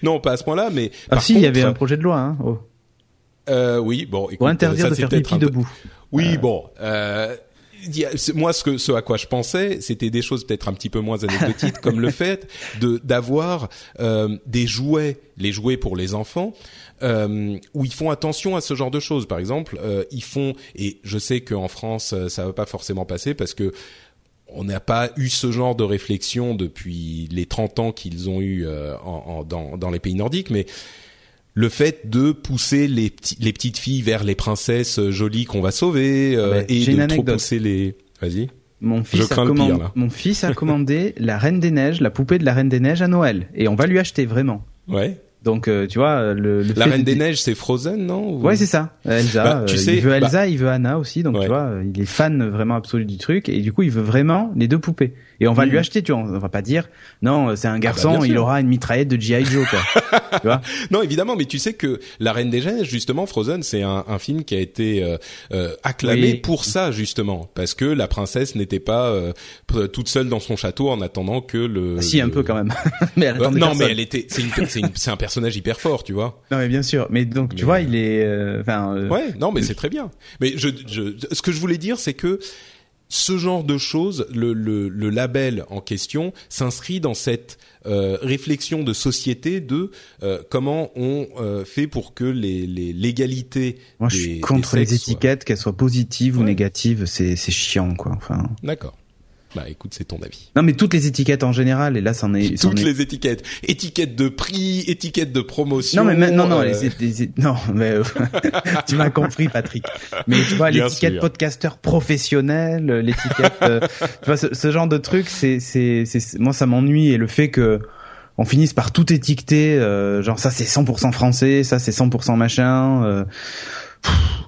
non, pas à ce point-là, mais. Ah si, il y avait un projet de loi. Hein. Oh. Euh, oui, bon. Écoute, interdire de faire pipi debout. Oui, euh. bon. Euh, moi, ce que ce à quoi je pensais, c'était des choses peut-être un petit peu moins anecdotiques, comme le fait de d'avoir euh, des jouets, les jouets pour les enfants, euh, où ils font attention à ce genre de choses. Par exemple, euh, ils font, et je sais qu'en France, ça va pas forcément passer parce que on n'a pas eu ce genre de réflexion depuis les 30 ans qu'ils ont eu euh, en, dans, dans, les pays nordiques, mais le fait de pousser les, les petites filles vers les princesses jolies qu'on va sauver euh, et de trop pousser les. Vas-y. Mon fils, a mon fils a commandé la Reine des Neiges, la poupée de la Reine des Neiges à Noël, et on va lui acheter vraiment. Ouais. Donc euh, tu vois le, le la Reine des Neiges c'est Frozen non Ouais c'est ça. Elsa bah, tu euh, sais, il veut bah Elsa il veut Anna aussi donc tu vois il est fan vraiment absolu du truc et du coup il veut vraiment les deux poupées et on va lui mhm. acheter, tu vois. On va pas dire non, c'est un ah bah, garçon, il aura une mitraillette de GI Joe, quoi. tu vois Non, évidemment, mais tu sais que La Reine des Neiges, justement, Frozen, c'est un, un, film qui a été euh, euh acclamé pour ça, justement, parce que la princesse n'était pas euh, toute seule dans son château en attendant que le. Ah, si, un peu quand même. mais elle non, mais elle était. C'est un personnage hyper fort, tu vois. Non, mais bien sûr. Mais donc, tu vois, il est. Euh, enfin. ouais, non, mais c'est très bien. Mais je, je, ce que je voulais dire, c'est que ce genre de choses, le, le, le label en question s'inscrit dans cette euh, réflexion de société de euh, comment on euh, fait pour que les l'égalité. Moi, je suis contre les étiquettes, qu'elles soient positives ou négatives, c'est c'est chiant quoi. Enfin. D'accord. Bah écoute, c'est ton avis. Non mais toutes les étiquettes en général, et là c'en est. Toutes les étiquettes, étiquettes de prix, étiquettes de promotion. Non mais non non euh... les, non mais euh, tu m'as compris Patrick. Mais tu vois l'étiquette podcasteur professionnel, l'étiquette, euh, tu vois ce, ce, genre de truc, c'est c'est c'est moi ça m'ennuie et le fait que on finisse par tout étiqueter, euh, genre ça c'est 100% français, ça c'est 100% machin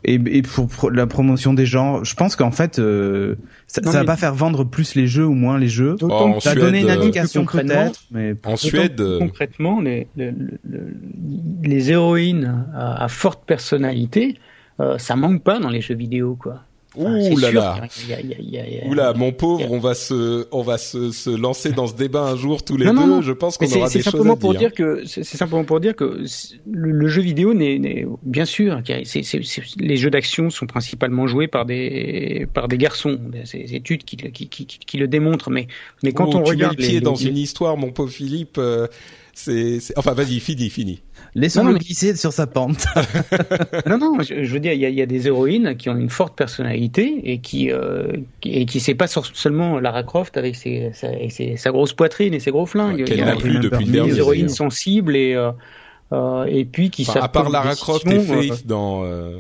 et, et pour, la promotion des genres, je pense qu'en fait, euh, ça, ça va pas faire vendre plus les jeux ou moins les jeux. Oh, ça va donner une indication peut-être, mais en Suède, euh, concrètement, les, les, les héroïnes à, à, forte personnalité, euh, ça manque pas dans les jeux vidéo, quoi. Ouh là là. Ouh là, mon pauvre, on va se, on va se, se lancer dans ce débat un jour tous les deux. Je pense qu'on aura des choses à pour dire. que c'est simplement pour dire que le, jeu vidéo n'est, bien sûr, les jeux d'action sont principalement joués par des, par des garçons. C'est des études qui, qui, qui, qui, le démontrent. Mais, mais quand oh, on tu regarde mets le pied dans une histoire, mon pauvre Philippe. Euh, c'est, enfin, vas-y, fini, fini. Laissons-le glisser sur sa pente. non, non, je, veux dire, il y a, y a, des héroïnes qui ont une forte personnalité et qui euh, et qui c'est pas seulement Lara Croft avec ses, sa, ses, sa grosse poitrine et ses gros flingues. il y a plus depuis des héroïnes sensibles et euh, euh, et puis qui enfin, à part Lara Croft et Faith dans euh,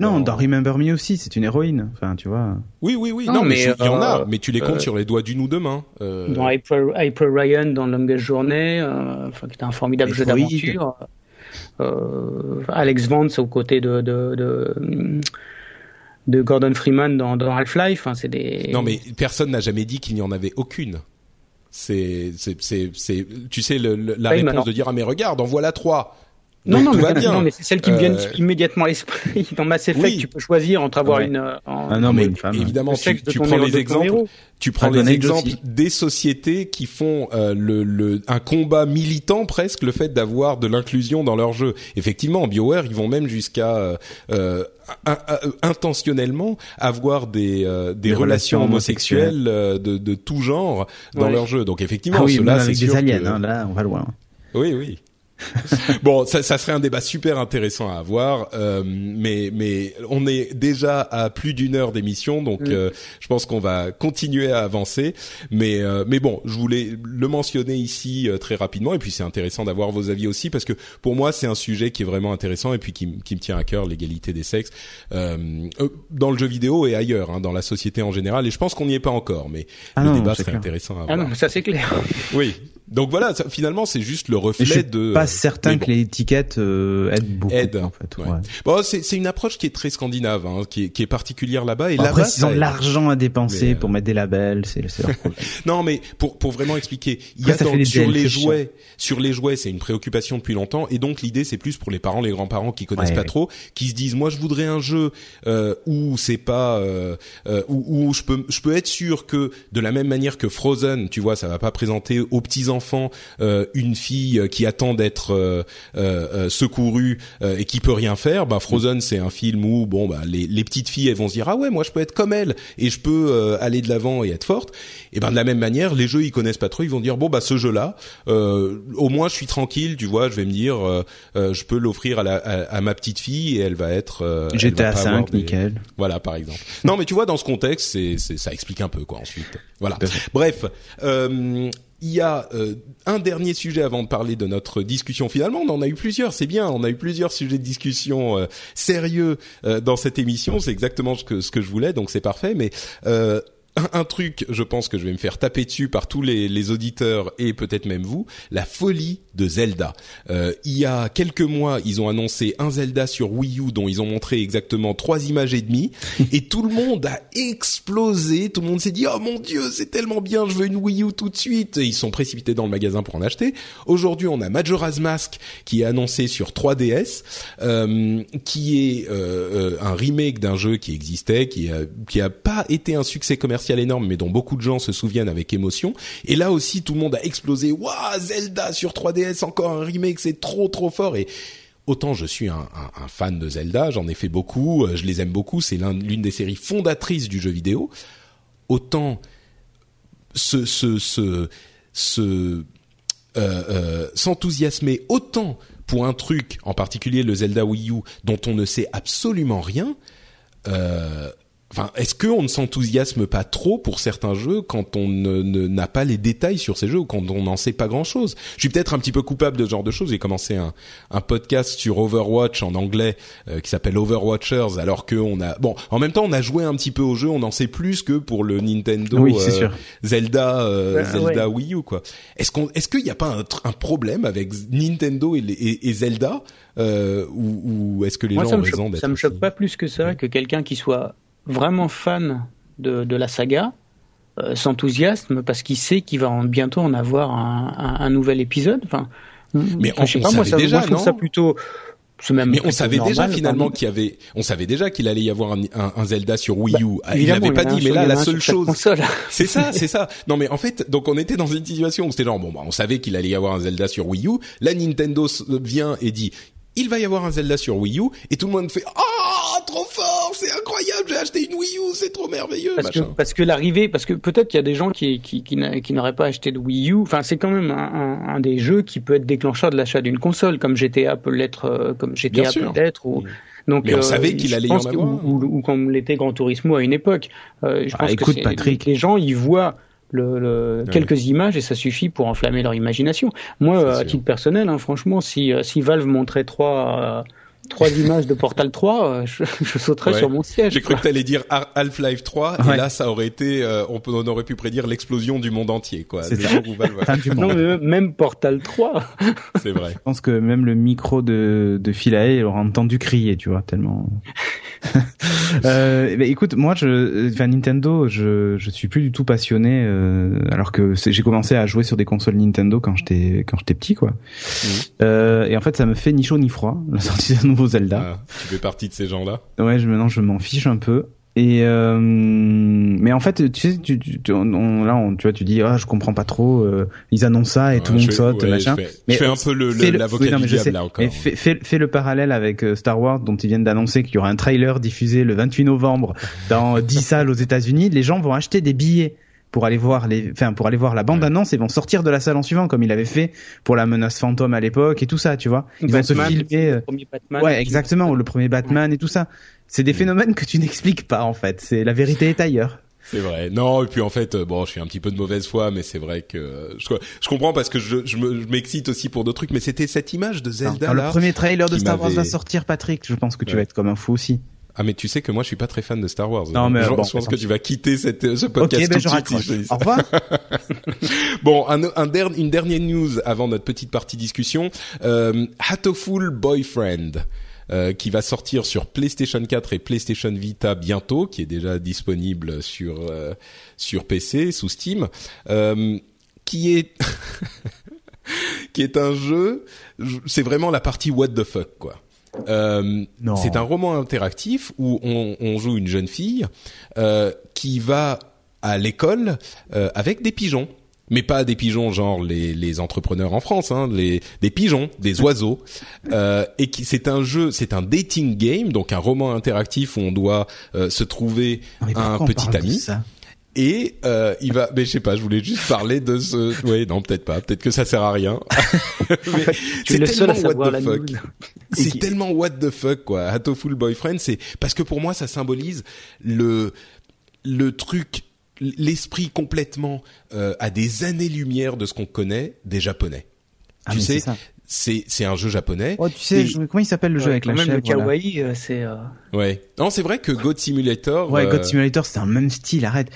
non, dans Remember Me aussi, c'est une héroïne. Enfin, tu vois. Oui, oui, oui. Non, mais il y en a, euh, mais tu les comptes euh, sur les doigts d'une ou deux mains. Euh... Dans April, Ryan, dans Longest Journey, euh, enfin, qui était un formidable jeu d'aventure. Euh, Alex Vance aux côtés de, de, de, de Gordon Freeman dans, dans Half-Life. Hein, c'est des. Non, mais personne n'a jamais dit qu'il n'y en avait aucune. C'est, c'est, c'est, tu sais, le, la réponse de dire ah mais regarde, en voilà trois. Non, non, mais, non, mais c'est celle qui me vient euh, immédiatement à l'esprit. Dans Mass Effect, tu peux choisir entre avoir une, un, un homme et une femme. Évidemment, tu, tu prends les exemples. Tu prends les exemples des sociétés qui font euh, le, le, un combat militant presque, le fait d'avoir de l'inclusion dans leur jeu. Effectivement, BioWare, ils vont même jusqu'à euh, euh intentionnellement avoir des, des, relations, homosexuelles, de, de tout genre dans leur jeu. Donc effectivement, ah oui, cela, avec des aliens, hein, là, on va loin. Oui, oui. bon, ça, ça, serait un débat super intéressant à avoir, euh, mais mais on est déjà à plus d'une heure d'émission, donc mm. euh, je pense qu'on va continuer à avancer. Mais euh, mais bon, je voulais le mentionner ici euh, très rapidement, et puis c'est intéressant d'avoir vos avis aussi parce que pour moi c'est un sujet qui est vraiment intéressant et puis qui, qui me tient à cœur, l'égalité des sexes dans le jeu vidéo et ailleurs, hein, dans la société en général. Et je pense qu'on n'y est pas encore, mais ah le débat serait intéressant à avoir. Ah non, ça c'est clair. oui, donc voilà, ça, finalement c'est juste le reflet je suis de. Pas certain que l'étiquette euh, aide beaucoup. Aide. En fait. Ouais. Bon, c'est une approche qui est très scandinave, hein, qui est qui est particulière là-bas et là-bas. Après, ils ont l'argent à dépenser euh, pour mettre des labels, c'est leur problème. non, mais pour pour vraiment expliquer, il y a dans, sur les jouets, sur les jouets, c'est une préoccupation depuis longtemps et donc l'idée c'est plus pour les parents, les grands-parents qui connaissent pas trop, qui se disent moi je voudrais un jeu euh, où c'est pas euh, euh, où, où je peux je peux être sûr que de la même manière que Frozen, tu vois, ça va pas présenter aux petits enfants euh, euh, une fille euh, qui attend d'être euh, secourue et qui peut rien faire, bah Frozen c'est un film où bon bah les, les petites filles elles vont se dire ah ouais moi je peux être comme elle et je peux aller de l'avant et être forte. Et ben de la même manière les jeux ils connaissent pas trop, ils vont dire bon bah ce jeu là au moins je suis tranquille, tu vois, je vais me dire je peux l'offrir à, la, à, ma petite fille et elle va être J'étais à 5 nickel. Voilà par exemple. non mais tu vois dans ce contexte c'est ça explique un peu quoi ensuite. Voilà. Bref, euh, il y a euh, un dernier sujet avant de parler de notre discussion. Finalement, on en a eu plusieurs, c'est bien. On a eu plusieurs sujets de discussion euh, sérieux euh, dans cette émission. C'est exactement ce que ce que je voulais, donc c'est parfait. Mais un, truc, je pense que je vais me faire taper dessus par tous les, les auditeurs et peut-être même vous, la folie de Zelda. Euh, il y a quelques mois, ils ont annoncé un Zelda sur Wii U dont ils ont montré exactement trois images et demie, et tout le monde a explosé. Tout le monde s'est dit oh mon dieu, c'est tellement bien, je veux une Wii U tout de suite. Et ils sont précipités dans le magasin pour en acheter. Aujourd'hui, on a Majora's Mask qui est annoncé sur 3DS, euh, qui est euh, euh, un remake d'un jeu qui existait, qui a qui a pas été un succès commercial énorme, mais dont beaucoup de gens se souviennent avec émotion. Et là aussi, tout le monde a explosé. Waouh, Zelda sur 3DS, encore un remake, c'est trop trop fort. Et autant je suis un, fan de Zelda, j'en ai fait beaucoup, euh, je les aime beaucoup, c'est l'une des séries fondatrices du jeu vidéo. Autant ce ce ce, ce euh, euh, s'enthousiasmer autant pour un truc, en particulier le Zelda Wii U, dont on ne sait absolument rien, euh, Enfin, est-ce qu'on ne s'enthousiasme pas trop pour certains jeux quand on n'a ne, pas les détails sur ces jeux ou quand on n'en sait pas grand-chose? Je suis peut-être un petit peu coupable de ce genre de choses. J'ai commencé un, un, podcast sur Overwatch en anglais euh, qui s'appelle Overwatchers, alors que on a bon, en même temps, on a joué un petit peu au jeu, on en sait plus que pour le Nintendo oui, euh, sûr. Zelda euh, Zelda Wii U quoi. Est-ce qu'on est-ce qu'il n'y a pas un, un, problème avec Nintendo et, et, et Zelda ou, ou est-ce que les gens ont raison d'être Ça me choque pas plus que ça que quelqu'un qui soit vraiment fan de, de la saga euh, s'enthousiasme parce qu'il sait qu'il va bientôt en avoir un, un, un nouvel épisode. Enfin, mais je sais pas, moi, ça, déjà, moi, je trouve ça plutôt même mais on savait normal, déjà finalement qu'il y avait, on savait déjà qu'il allait y avoir un, un, un Zelda sur Wii Bah, U. il l'avait pas dit, mais là la seule chose, c'est ça, c'est ça. Non mais en fait, donc on était dans une situation où c'était genre bon, bah, on savait qu'il allait y avoir un Zelda sur Wii U. Là, Nintendo vient et dit. Il va y avoir un Zelda sur Wii U et tout le monde fait ah trop fort c'est incroyable j'ai acheté une Wii U c'est trop merveilleux Parce que, parce que l'arrivée, parce que peut-être qu'il y a des gens qui, qui, qui, n'a- qui n'auraient pas acheté de Wii U. Enfin, c'est quand même un, un, un des jeux qui peut être déclencheur de l'achat d'une console, comme GTA peut l'être, euh, comme GTA peut l'être. Ou, donc, Mais on euh, savait qu'il allait y pense en que- avoir. Ou, ou, ou comme l'était Gran Turismo à une époque. Euh, je Ah, pense écoute, que Patrick. les gens, ils voient le, le- quelques images et ça suffit pour enflammer leur imagination. Moi, à sûr. titre personnel, hein, franchement, si, euh, si Valve montrait trois, euh, trois images de Portal 3, euh, je, je sauterais Ouais. sur mon siège. J'ai cru que t'allais dire Half-Life 3 et Ouais. là ça aurait été, euh, on, peut, on aurait pu prédire l'explosion du monde entier quoi. C'est Le ça. jour où Valve-. Non, mais même Portal 3. c'est vrai. Je pense que même le micro de, de Phil Hay aura entendu crier, tu vois, tellement. euh, bah, écoute, moi, je, enfin Nintendo, je, je suis plus du tout passionné, euh, alors que j'ai commencé à jouer sur des consoles Nintendo quand j'étais quand j'étais petit, quoi. Mhm. Euh, et en fait, ça me fait ni chaud ni froid la sortie d'un nouveau Zelda. Ah, tu fais partie de ces gens-là? Ouais, je, maintenant je m'en fiche un peu. Et euh, mais en fait, tu sais, tu, tu, tu- on- là, on, tu vois, tu dis, ah, je comprends pas trop. euh, ils annoncent ça et tout le Ouais, monde saute, ouais, machin. Je fais, Mais je fais un peu le, le- l'avocat oui, non, du mais je diable sais. là encore. Mais fais, fais, fais le parallèle avec euh, Star Wars dont ils viennent d'annoncer qu'il y aura un trailer diffusé le 28 novembre dans 10 salles aux États-Unis. Les gens vont acheter des billets pour aller voir les, enfin pour aller voir la bande annonce et vont sortir de la salle en suivant comme il avait fait pour la menace fantôme à l'époque et tout ça, tu vois. Ils vont se filmer. euh, le premier Batman. Ouais, exactement. ou Le premier Batman et tout ça. C'est des phénomènes que tu n'expliques pas en fait. C'est la vérité est ailleurs. C'est vrai. Non, et puis en fait, euh, bon, je suis un petit peu de mauvaise foi, mais c'est vrai que euh, je, je comprends parce que je, je me- je m'excite aussi pour d'autres trucs, mais c'était cette image de Zelda Quand le premier trailer de Star Wars va sortir, Patrick, je pense que tu Ouais. vas être comme un fou aussi. Ah mais tu sais que moi je suis pas très fan de Star Wars. Non, mais je, bon, pense que tu vas quitter cette, ce podcast ben tout je de suite. Au revoir. Bon, un, un der- une dernière news avant notre petite partie discussion. Euh, Hatoful Boyfriend. euh, qui va sortir sur PlayStation 4 et PlayStation Vita bientôt, qui est déjà disponible sur euh, sur PC sous Steam, euh, qui est qui est un jeu, c'est vraiment la partie what the fuck quoi. Euh, c'est un roman interactif où on, on joue une jeune fille euh, qui va à l'école euh, avec des pigeons. Mais pas des pigeons genre les, les entrepreneurs en France, hein, les, des pigeons, des oiseaux, euh, et qui c'est un jeu, c'est un dating game, donc un roman interactif où on doit euh, se trouver un petit ami. Et euh, il va, mais je sais pas, je voulais juste parler de ce. Ouais, non, peut-être pas. Peut-être que ça sert à rien. Mais Tu es le c'est seul à tellement savoir what la the fuck. news. C'est tellement what the fuck quoi. Hatoful Boyfriend, c'est parce que pour moi ça symbolise le le truc, l'esprit complètement euh, à des années-lumière de ce qu'on connaît des japonais. Ah, tu sais, c'est ça. c'est c'est un jeu japonais. Oh, tu sais, Et- je- comment il s'appelle le jeu Ouais, avec la même, chèvre le kawaii, euh, c'est. euh, Ouais. Non, c'est vrai que God Simulator. Ouais, God euh, Simulator, c'est un même style, arrête.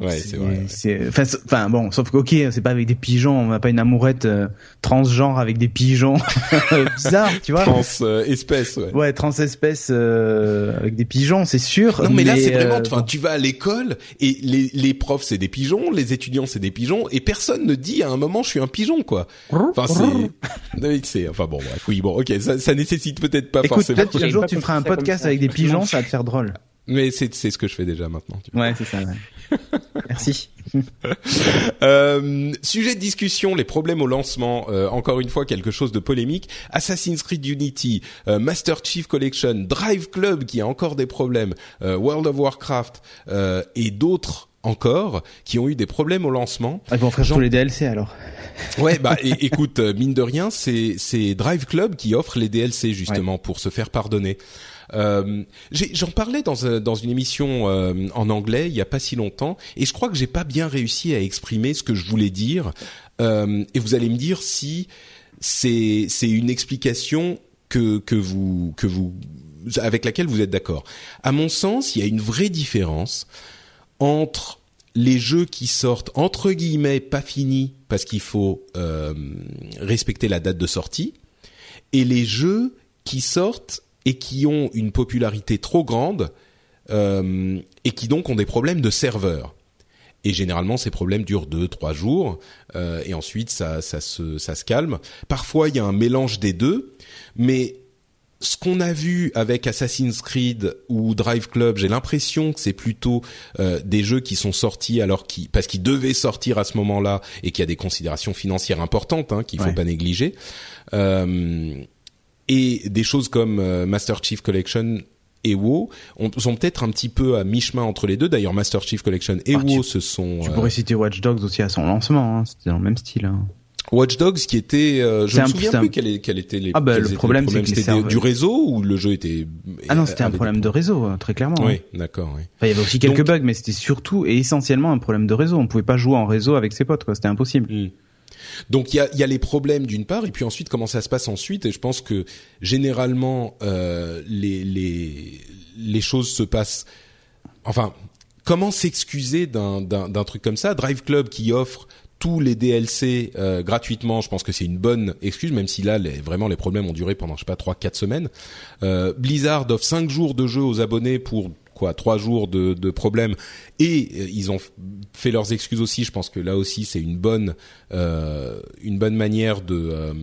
Ouais, c'est vrai. ouais. c'est- Enfin, bon, sauf que ok, c'est pas avec des pigeons, on n'a pas une amourette euh, transgenre avec des pigeons bizarre, tu vois. Trans euh, espèce. Ouais. Ouais, transespèce euh, avec des pigeons, c'est sûr. Non mais là c'est vraiment, euh, enfin tu vas à l'école et les, les profs c'est des pigeons, les étudiants c'est des pigeons et personne ne dit à un moment je suis un pigeon quoi. Enfin c'est, enfin bon bref, oui bon ok ça, ça nécessite peut-être pas Écoute, forcément, peut-être qu'un J'ai jour tu feras un podcast avec des pigeons, ça va te faire drôle. mais c'est c'est ce que je fais déjà maintenant. tu vois. Ouais, c'est ça. Ouais. Merci. Euh, sujet de discussion, les problèmes au lancement. Euh, encore une fois, quelque chose de polémique. Assassin's Creed Unity, euh, Master Chief Collection, Drive Club qui a encore des problèmes, euh, World of Warcraft euh, et d'autres encore qui ont eu des problèmes au lancement. Ah, ils vont faire Jean- tous les DLC alors. Ouais, bah écoute, mine de rien, c'est c'est Drive Club qui offre les DLC justement pour se faire pardonner. Euh, J'en parlais dans, dans une émission euh, en anglais il y a pas si longtemps et je crois que j'ai pas bien réussi à exprimer ce que je voulais dire. Euh, et vous allez me dire si c'est une explication que vous avec laquelle vous êtes d'accord. À mon sens, il y a une vraie différence entre les jeux qui sortent entre guillemets pas finis parce qu'il faut euh, respecter la date de sortie et les jeux qui sortent et qui ont une popularité trop grande euh, et qui donc ont des problèmes de serveur. Et généralement, ces problèmes durent deux, trois jours, euh, et ensuite ça, ça se, ça se calme. Parfois, il y a un mélange des deux, mais ce qu'on a vu avec Assassin's Creed ou Drive Club, j'ai l'impression que c'est plutôt euh, des jeux qui sont sortis alors qui parce qu'ils devaient sortir à ce moment-là et qu'il y a des considérations financières importantes hein, qu'il faut pas négliger. Euh, et des choses comme euh, Master Chief Collection et WoW sont peut-être un petit peu à mi-chemin entre les deux. D'ailleurs, Master Chief Collection et ah, WoW se sont. Tu pourrais citer Watch Dogs aussi à son lancement. Hein. C'était dans le même style. Hein. Watch Dogs qui était euh, je me souviens plus quel, quel était les ah bah, le problème c'était du réseau ou le jeu était ah non c'était un problème de réseau euh, très clairement oui d'accord oui. il y avait aussi quelques bugs mais c'était surtout et essentiellement un problème de réseau on pouvait pas jouer en réseau avec ses potes quoi c'était impossible hmm. Donc il y a, les problèmes d'une part et puis ensuite comment ça se passe ensuite et je pense que généralement euh, les, les les choses se passent enfin comment s'excuser d'un truc comme ça? Drive Club qui offre tous les DLC euh, gratuitement, je pense que c'est une bonne excuse, même si là, vraiment, les problèmes ont duré pendant, je sais pas, trois, quatre semaines. Euh, Blizzard offre cinq jours de jeu aux abonnés pour quoi, trois jours de, de problèmes, et euh, ils ont fait leurs excuses aussi. Je pense que là aussi, c'est une bonne, euh, une bonne manière de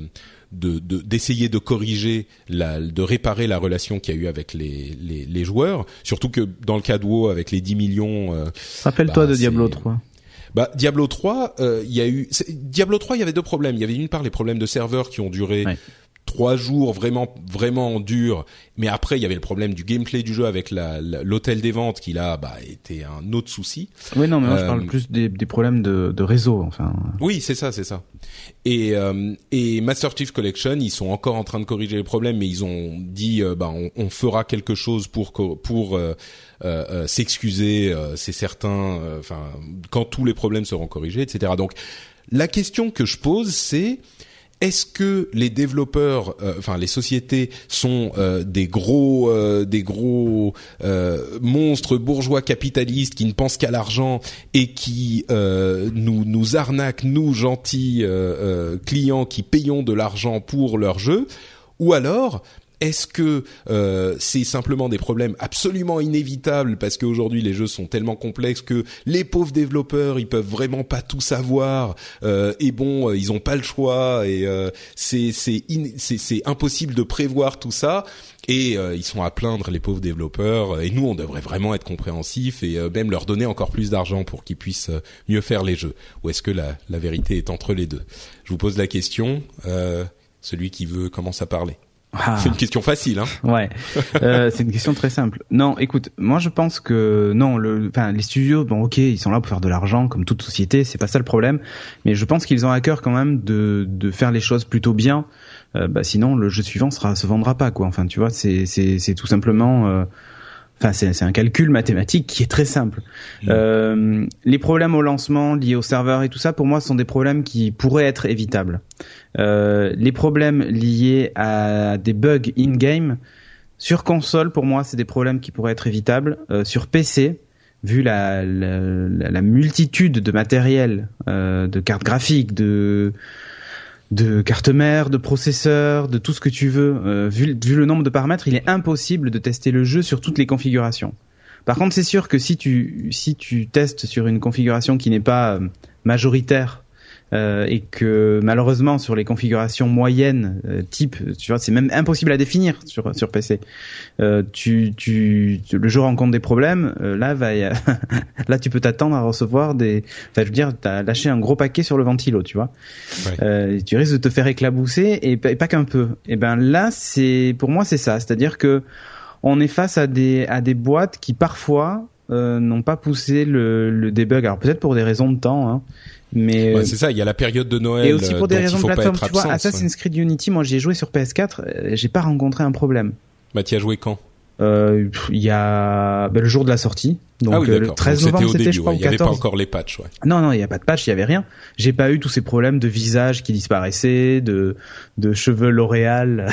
de d'essayer de, corriger la de réparer la relation qu'il y a eu avec les, les, les joueurs surtout que dans le cas de WoW avec les 10 millions euh, rappelle-toi bah, de Diablo 3 bah Diablo 3, euh, il y a eu Diablo 3, il y avait deux problèmes. Il y avait d'une part les problèmes de serveurs qui ont duré trois jours vraiment vraiment durs. Mais après il y avait le problème du gameplay du jeu avec l'hôtel des ventes qui là bah était un autre souci. Oui non mais moi je parle euh, plus des, des problèmes de, de, réseau enfin. Oui c'est ça c'est ça. Et euh, et Master Chief Collection ils sont encore en train de corriger les problèmes mais ils ont dit euh, bah on, on, fera quelque chose pour pour s'excuser c'est certain enfin quand tous les problèmes seront corrigés etc donc la question que je pose c'est est-ce que les développeurs, euh, enfin les sociétés sont euh, des gros, euh, des gros monstres bourgeois capitalistes qui ne pensent qu'à l'argent et qui nous nous arnaquent nous gentils clients qui payons de l'argent pour leur jeu, ou alors est-ce que euh, c'est simplement des problèmes absolument inévitables parce qu'aujourd'hui les jeux sont tellement complexes que les pauvres développeurs ils peuvent vraiment pas tout savoir euh, et bon euh, ils ont pas le choix et euh, c'est c'est c'est impossible de prévoir tout ça. Et ils sont à plaindre les pauvres développeurs et nous on devrait vraiment être compréhensifs et même leur donner encore plus d'argent pour qu'ils puissent mieux faire les jeux. Ou est-ce que la, la vérité est entre les deux? Je vous pose la question celui qui veut commence à parler ah. C'est une question facile, hein Ouais, euh, c'est une question très simple. Non, écoute, moi je pense que non, le, enfin les studios, bon ok, ils sont là pour faire de l'argent comme toute société, c'est pas ça le problème. Mais je pense qu'ils ont à cœur quand même de de faire les choses plutôt bien. Euh, bah sinon le jeu suivant sera se vendra pas quoi. Enfin tu vois, c'est c'est c'est tout simplement. Euh, Enfin, c'est un calcul mathématique qui est très simple. Mmh. Euh, les problèmes au lancement liés au serveur et tout ça, pour moi, sont des problèmes qui pourraient être évitables. Euh, les problèmes liés à des bugs in-game, sur console, pour moi, c'est des problèmes qui pourraient être évitables. Euh, sur PC, vu la, la, la, multitude de matériel, euh, de cartes graphiques, de de carte mère, de processeur, de tout ce que tu veux. Euh, vu, vu, le nombre de paramètres, il est impossible de tester le jeu sur toutes les configurations. Par contre, c'est sûr que si tu si tu testes sur une configuration qui n'est pas euh, majoritaire euh, et que malheureusement sur les configurations moyennes euh, type tu vois c'est même impossible à définir sur sur PC euh, tu tu le jeu rencontre des problèmes euh, là va là tu peux t'attendre à recevoir des enfin je veux dire t'as lâché un gros paquet sur le ventilo tu vois. Ouais. tu risques de te faire éclabousser et, pas qu'un peu. Et ben là c'est pour moi c'est ça. C'est-à-dire que on est face à des à des boîtes qui parfois n'ont pas poussé le, le debug alors peut-être pour des raisons de temps hein, mais ouais, c'est ça, il y a la période de Noël. Et aussi pour des raisons de plateforme, tu vois, Assassin's Creed Unity, moi j'ai joué sur PS4, euh, j'ai pas rencontré un problème. Bah tu as joué quand? euh, il y a ben, le jour de la sortie. Donc ah oui, euh, le 13 novembre, c'était je crois Il y avait pas encore les patchs. Ouais. Non non, il y a pas de patch, il y avait rien. J'ai pas eu tous ces problèmes de visage qui disparaissaient, de de cheveux L'Oréal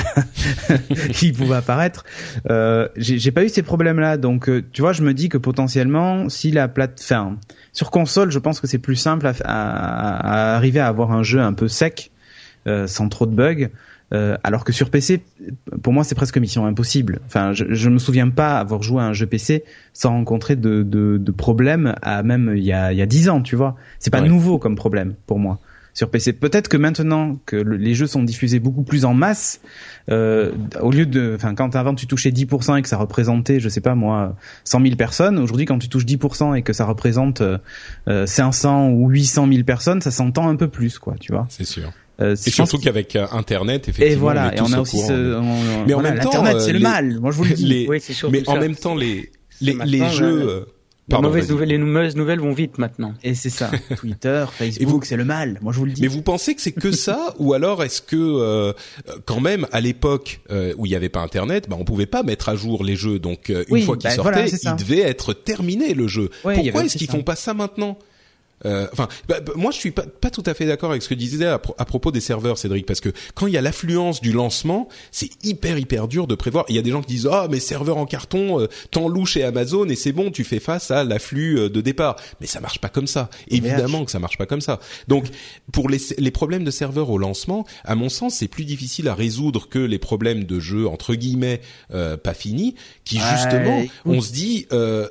qui pouvaient apparaître. Euh, j'ai pas eu ces problèmes là, donc euh, tu vois, je me dis que potentiellement, si la plateforme sur console, je pense que c'est plus simple à, à, à, arriver à avoir un jeu un peu sec, euh, sans trop de bugs. Euh, alors que sur PC, pour moi, c'est presque mission impossible. Enfin, je, je me souviens pas avoir joué à un jeu PC sans rencontrer de, de, de problèmes à même il y a il y a dix ans, tu vois. C'est pas nouveau comme problème pour moi. sur PC. Peut-être que maintenant que les jeux sont diffusés beaucoup plus en masse, euh, au lieu de, enfin, quand avant tu touchais 10% et que ça représentait, je sais pas moi, 100 000 personnes, aujourd'hui quand tu touches 10% et que ça représente euh, 500 ou 800 000 personnes, ça s'entend un peu plus, quoi, tu vois. C'est sûr. Euh, et surtout qu'avec euh, Internet, effectivement, et voilà, on est et on a aussi ce, mais en même temps, Internet, c'est le mal. Moi, je vous le dis. Les, oui, sûr mais en ça. même temps, les les, les jeux. Euh, Pardon, les, mauvaises nouvelles, les mauvaises nouvelles vont vite maintenant. Et c'est ça. Twitter, Facebook, c'est le mal. Moi, je vous le dis. Mais vous pensez que c'est que ça, ou alors est-ce que euh, quand même à l'époque euh, où il n'y avait pas Internet, bah on pouvait pas mettre à jour les jeux. Donc une oui, fois qu'ils bah, sortaient, voilà, il devait être terminé le jeu. Ouais, Pourquoi est-ce qu'ils font pas ça maintenant? Euh, enfin, bah, bah, moi je suis pas, pas tout à fait d'accord avec ce que disait à, à, propos des serveurs, Cédric, parce que quand il y a l'affluence du lancement, c'est hyper hyper dur de prévoir. Il y a des gens qui disent ah mais serveur en carton, euh, t'en loues chez Amazon et c'est bon, tu fais face à l'afflux euh, de départ. Mais ça marche pas comme ça. Évidemment que ça marche pas comme ça. Donc pour les, les problèmes de serveurs au lancement, à mon sens, c'est plus difficile à résoudre que les problèmes de jeux entre guillemets euh, pas finis, qui justement, ouais, on se dit,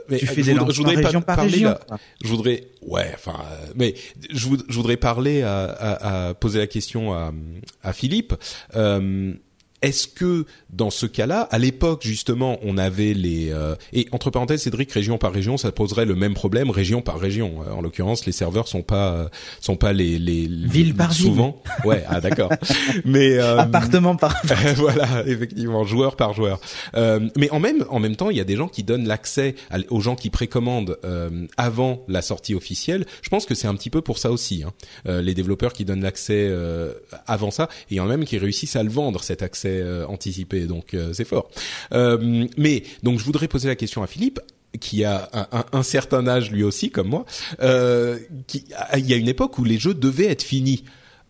mais tu fais je, des voudrais, je voudrais région pas par parler région, là. Je voudrais, ouais, enfin mais je, je, voudrais parler à, à, à, poser la question à, à Philippe. Euh, est-ce que dans ce cas-là, à l'époque justement, on avait les euh, et entre parenthèses, Cédric, région par région, ça poserait le même problème, région par région. En l'occurrence, les serveurs sont pas sont pas les les ville par souvent. Ville. Ouais, ah d'accord. mais euh, appartement par voilà, effectivement, joueur par joueur. Euh, mais en même en même temps, il y a des gens qui donnent l'accès aux gens qui précommandent euh, avant la sortie officielle. Je pense que c'est un petit peu pour ça aussi. Hein. Euh, les développeurs qui donnent l'accès avant ça, et en même qui réussissent à le vendre cet accès euh, anticipé, donc euh, c'est fort. Euh, mais donc je voudrais poser la question à Philippe qui a un, certain âge lui aussi comme moi. Il y a une époque où les jeux devaient être finis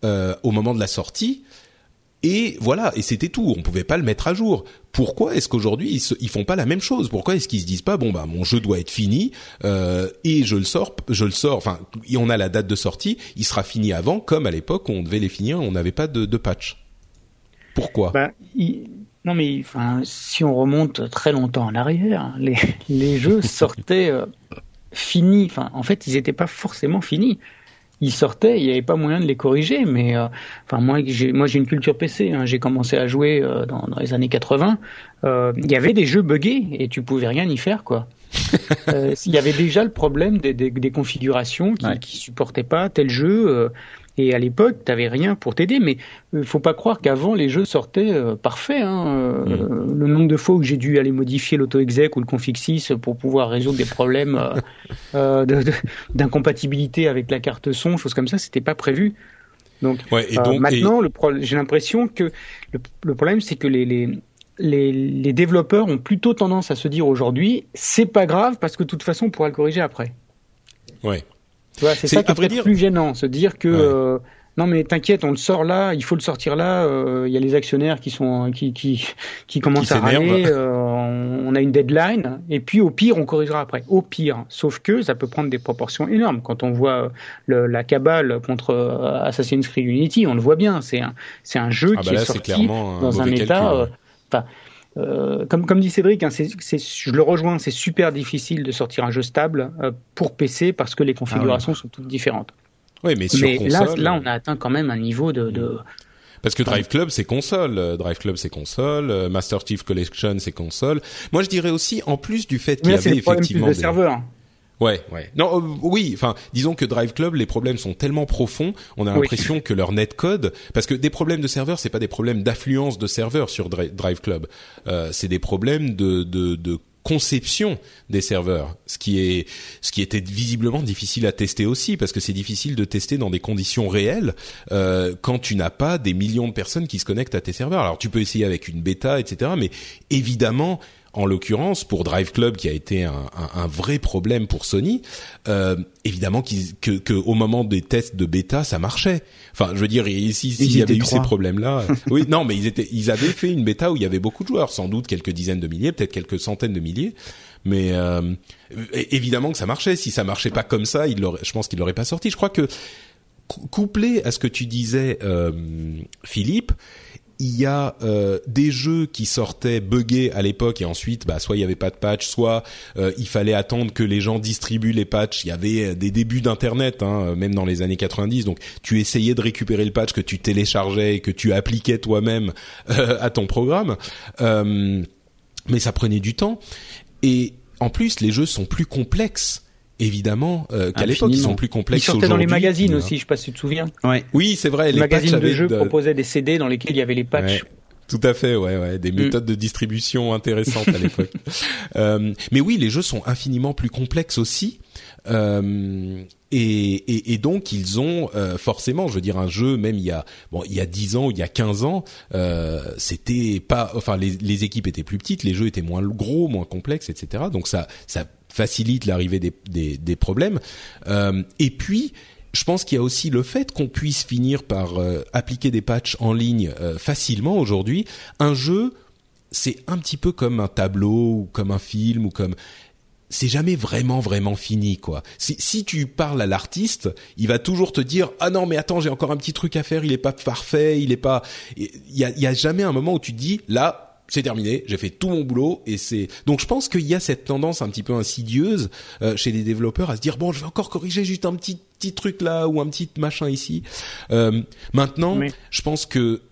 au moment de la sortie. Et voilà, et c'était tout. On pouvait pas le mettre à jour. Pourquoi est-ce qu'aujourd'hui ils, se, ils font pas la même chose? Pourquoi est-ce qu'ils se disent pas bon bah mon jeu doit être fini et je le sors, je le sors. Enfin, on a la date de sortie, il sera fini avant, comme à l'époque on devait les finir, on n'avait pas de, de patch? Pourquoi bah, il... Non mais enfin, si on remonte très longtemps en arrière, les, les jeux sortaient euh, finis. Enfin, en fait, ils n'étaient pas forcément finis. Ils sortaient, il n'y avait pas moyen de les corriger. Mais euh, enfin, moi, j'ai moi j'ai une culture PC. Hein, j'ai commencé à jouer euh, dans, dans, les années 80. Il y avait des jeux buggés et tu pouvais rien y faire, quoi. Il y avait déjà le problème des, des, des configurations qui, ouais. qui supportaient pas tel jeu. Et à l'époque, t'avais rien pour t'aider, mais euh, faut pas croire qu'avant les jeux sortaient euh, parfaits. Hein. Euh, mmh. Le nombre de fois où j'ai dû aller modifier l'auto-exec ou le config 6 pour pouvoir résoudre des problèmes euh, d'incompatibilité de, de, avec la carte son, choses comme ça, c'était pas prévu. Donc, ouais, et donc maintenant, et... j'ai l'impression que le, le problème, c'est que les, les les, les, développeurs ont plutôt tendance à se dire aujourd'hui, c'est pas grave parce que de toute façon on pourra le corriger après. Ouais. Tu vois, c'est ça qui est dire... plus gênant, se dire que ouais. euh, non mais t'inquiète, on le sort là, il faut le sortir là. Il euh, y a les actionnaires qui sont qui qui qui commencent qui à râler. Euh, on, on, a une deadline et puis au pire on corrigera après. Au pire, sauf que ça peut prendre des proportions énormes. Quand on voit le, la cabale contre Assassin's Creed Unity, on le voit bien. C'est un c'est un jeu ah qui bah là, est sorti dans un état. Enfin, euh, comme, comme dit Cédric, hein, je le rejoins, c'est super difficile de sortir un jeu stable euh, pour PC parce que les configurations ah ouais. sont toutes différentes. Oui, mais sur mais console, là, là, on a atteint quand même un niveau de. de... parce que Drive Club c'est console, Drive Club c'est console, Master Chief Collection c'est console. Moi je dirais aussi en plus du fait qu'il y avait effectivement de des serveurs. Ouais, ouais. Non, euh, oui. Enfin, disons que Drive Club, les problèmes sont tellement profonds, on a l'impression que leur netcode, parce que des problèmes de serveurs, c'est pas des problèmes d'affluence de serveurs sur Drive Club, euh, c'est des problèmes de, de, de conception des serveurs, ce qui est ce qui était visiblement difficile à tester aussi parce que c'est difficile de tester dans des conditions réelles euh, quand tu n'as pas des millions de personnes qui se connectent à tes serveurs. Alors tu peux essayer avec une bêta, etc. Mais évidemment en l'occurrence pour Drive Club qui a été un, un, un vrai problème pour Sony, euh, évidemment que, que au moment des tests de bêta ça marchait. Enfin, je veux dire, s'il si, y avait eu ces problèmes-là, oui, non, mais ils étaient, ils avaient fait une bêta où il y avait beaucoup de joueurs, sans doute quelques dizaines de milliers, peut-être quelques centaines de milliers, mais euh, évidemment que ça marchait. Si ça marchait pas comme ça, il je pense qu'il l'aurait pas sorti. Je crois que couplé à ce que tu disais, Philippe, il y a euh, des jeux qui sortaient buggés à l'époque et ensuite bah soit il y avait pas de patch soit euh, il fallait attendre que les gens distribuent les patchs. Il y avait euh, des débuts d'internet hein, même dans les années 90 donc tu essayais de récupérer le patch que tu téléchargeais et que tu appliquais toi-même à ton programme. Mais ça prenait du temps. Et en plus les jeux sont plus complexes évidemment euh, qu'à l'époque ils sont plus complexes. Ils sortaient dans les magazines aussi, je sais pas si tu te souviens. Ouais. Oui, c'est vrai. Les, magazines de jeux proposaient des CD dans lesquels il y avait les patchs. Tout à fait, ouais, ouais, des mm. méthodes de distribution intéressantes à l'époque. euh, mais oui, les jeux sont infiniment plus complexes aussi. Euh, et, et, et, donc ils ont euh, forcément, je veux dire, un jeu même il y a bon il y a 10 ans il y a 15 ans, euh, c'était pas, enfin les, équipes étaient plus petites, les jeux étaient moins gros, moins complexes, etc. Donc ça ça facilite l'arrivée des, des, des, problèmes. Euh, et puis, je pense qu'il y a aussi le fait qu'on puisse finir par euh, appliquer des patchs en ligne facilement aujourd'hui. Un jeu, c'est un petit peu comme un tableau ou comme un film ou comme c'est jamais vraiment vraiment fini quoi. Si, si tu parles à l'artiste, il va toujours te dire ah non mais attends j'ai encore un petit truc à faire, il est pas parfait, il est pas. Il y a, y a jamais un moment où tu te dis là c'est terminé, j'ai fait tout mon boulot et c'est donc je pense qu'il y a cette tendance un petit peu insidieuse euh, chez les développeurs à se dire bon je vais encore corriger juste un petit petit truc là ou un petit machin ici. Euh, maintenant, je pense que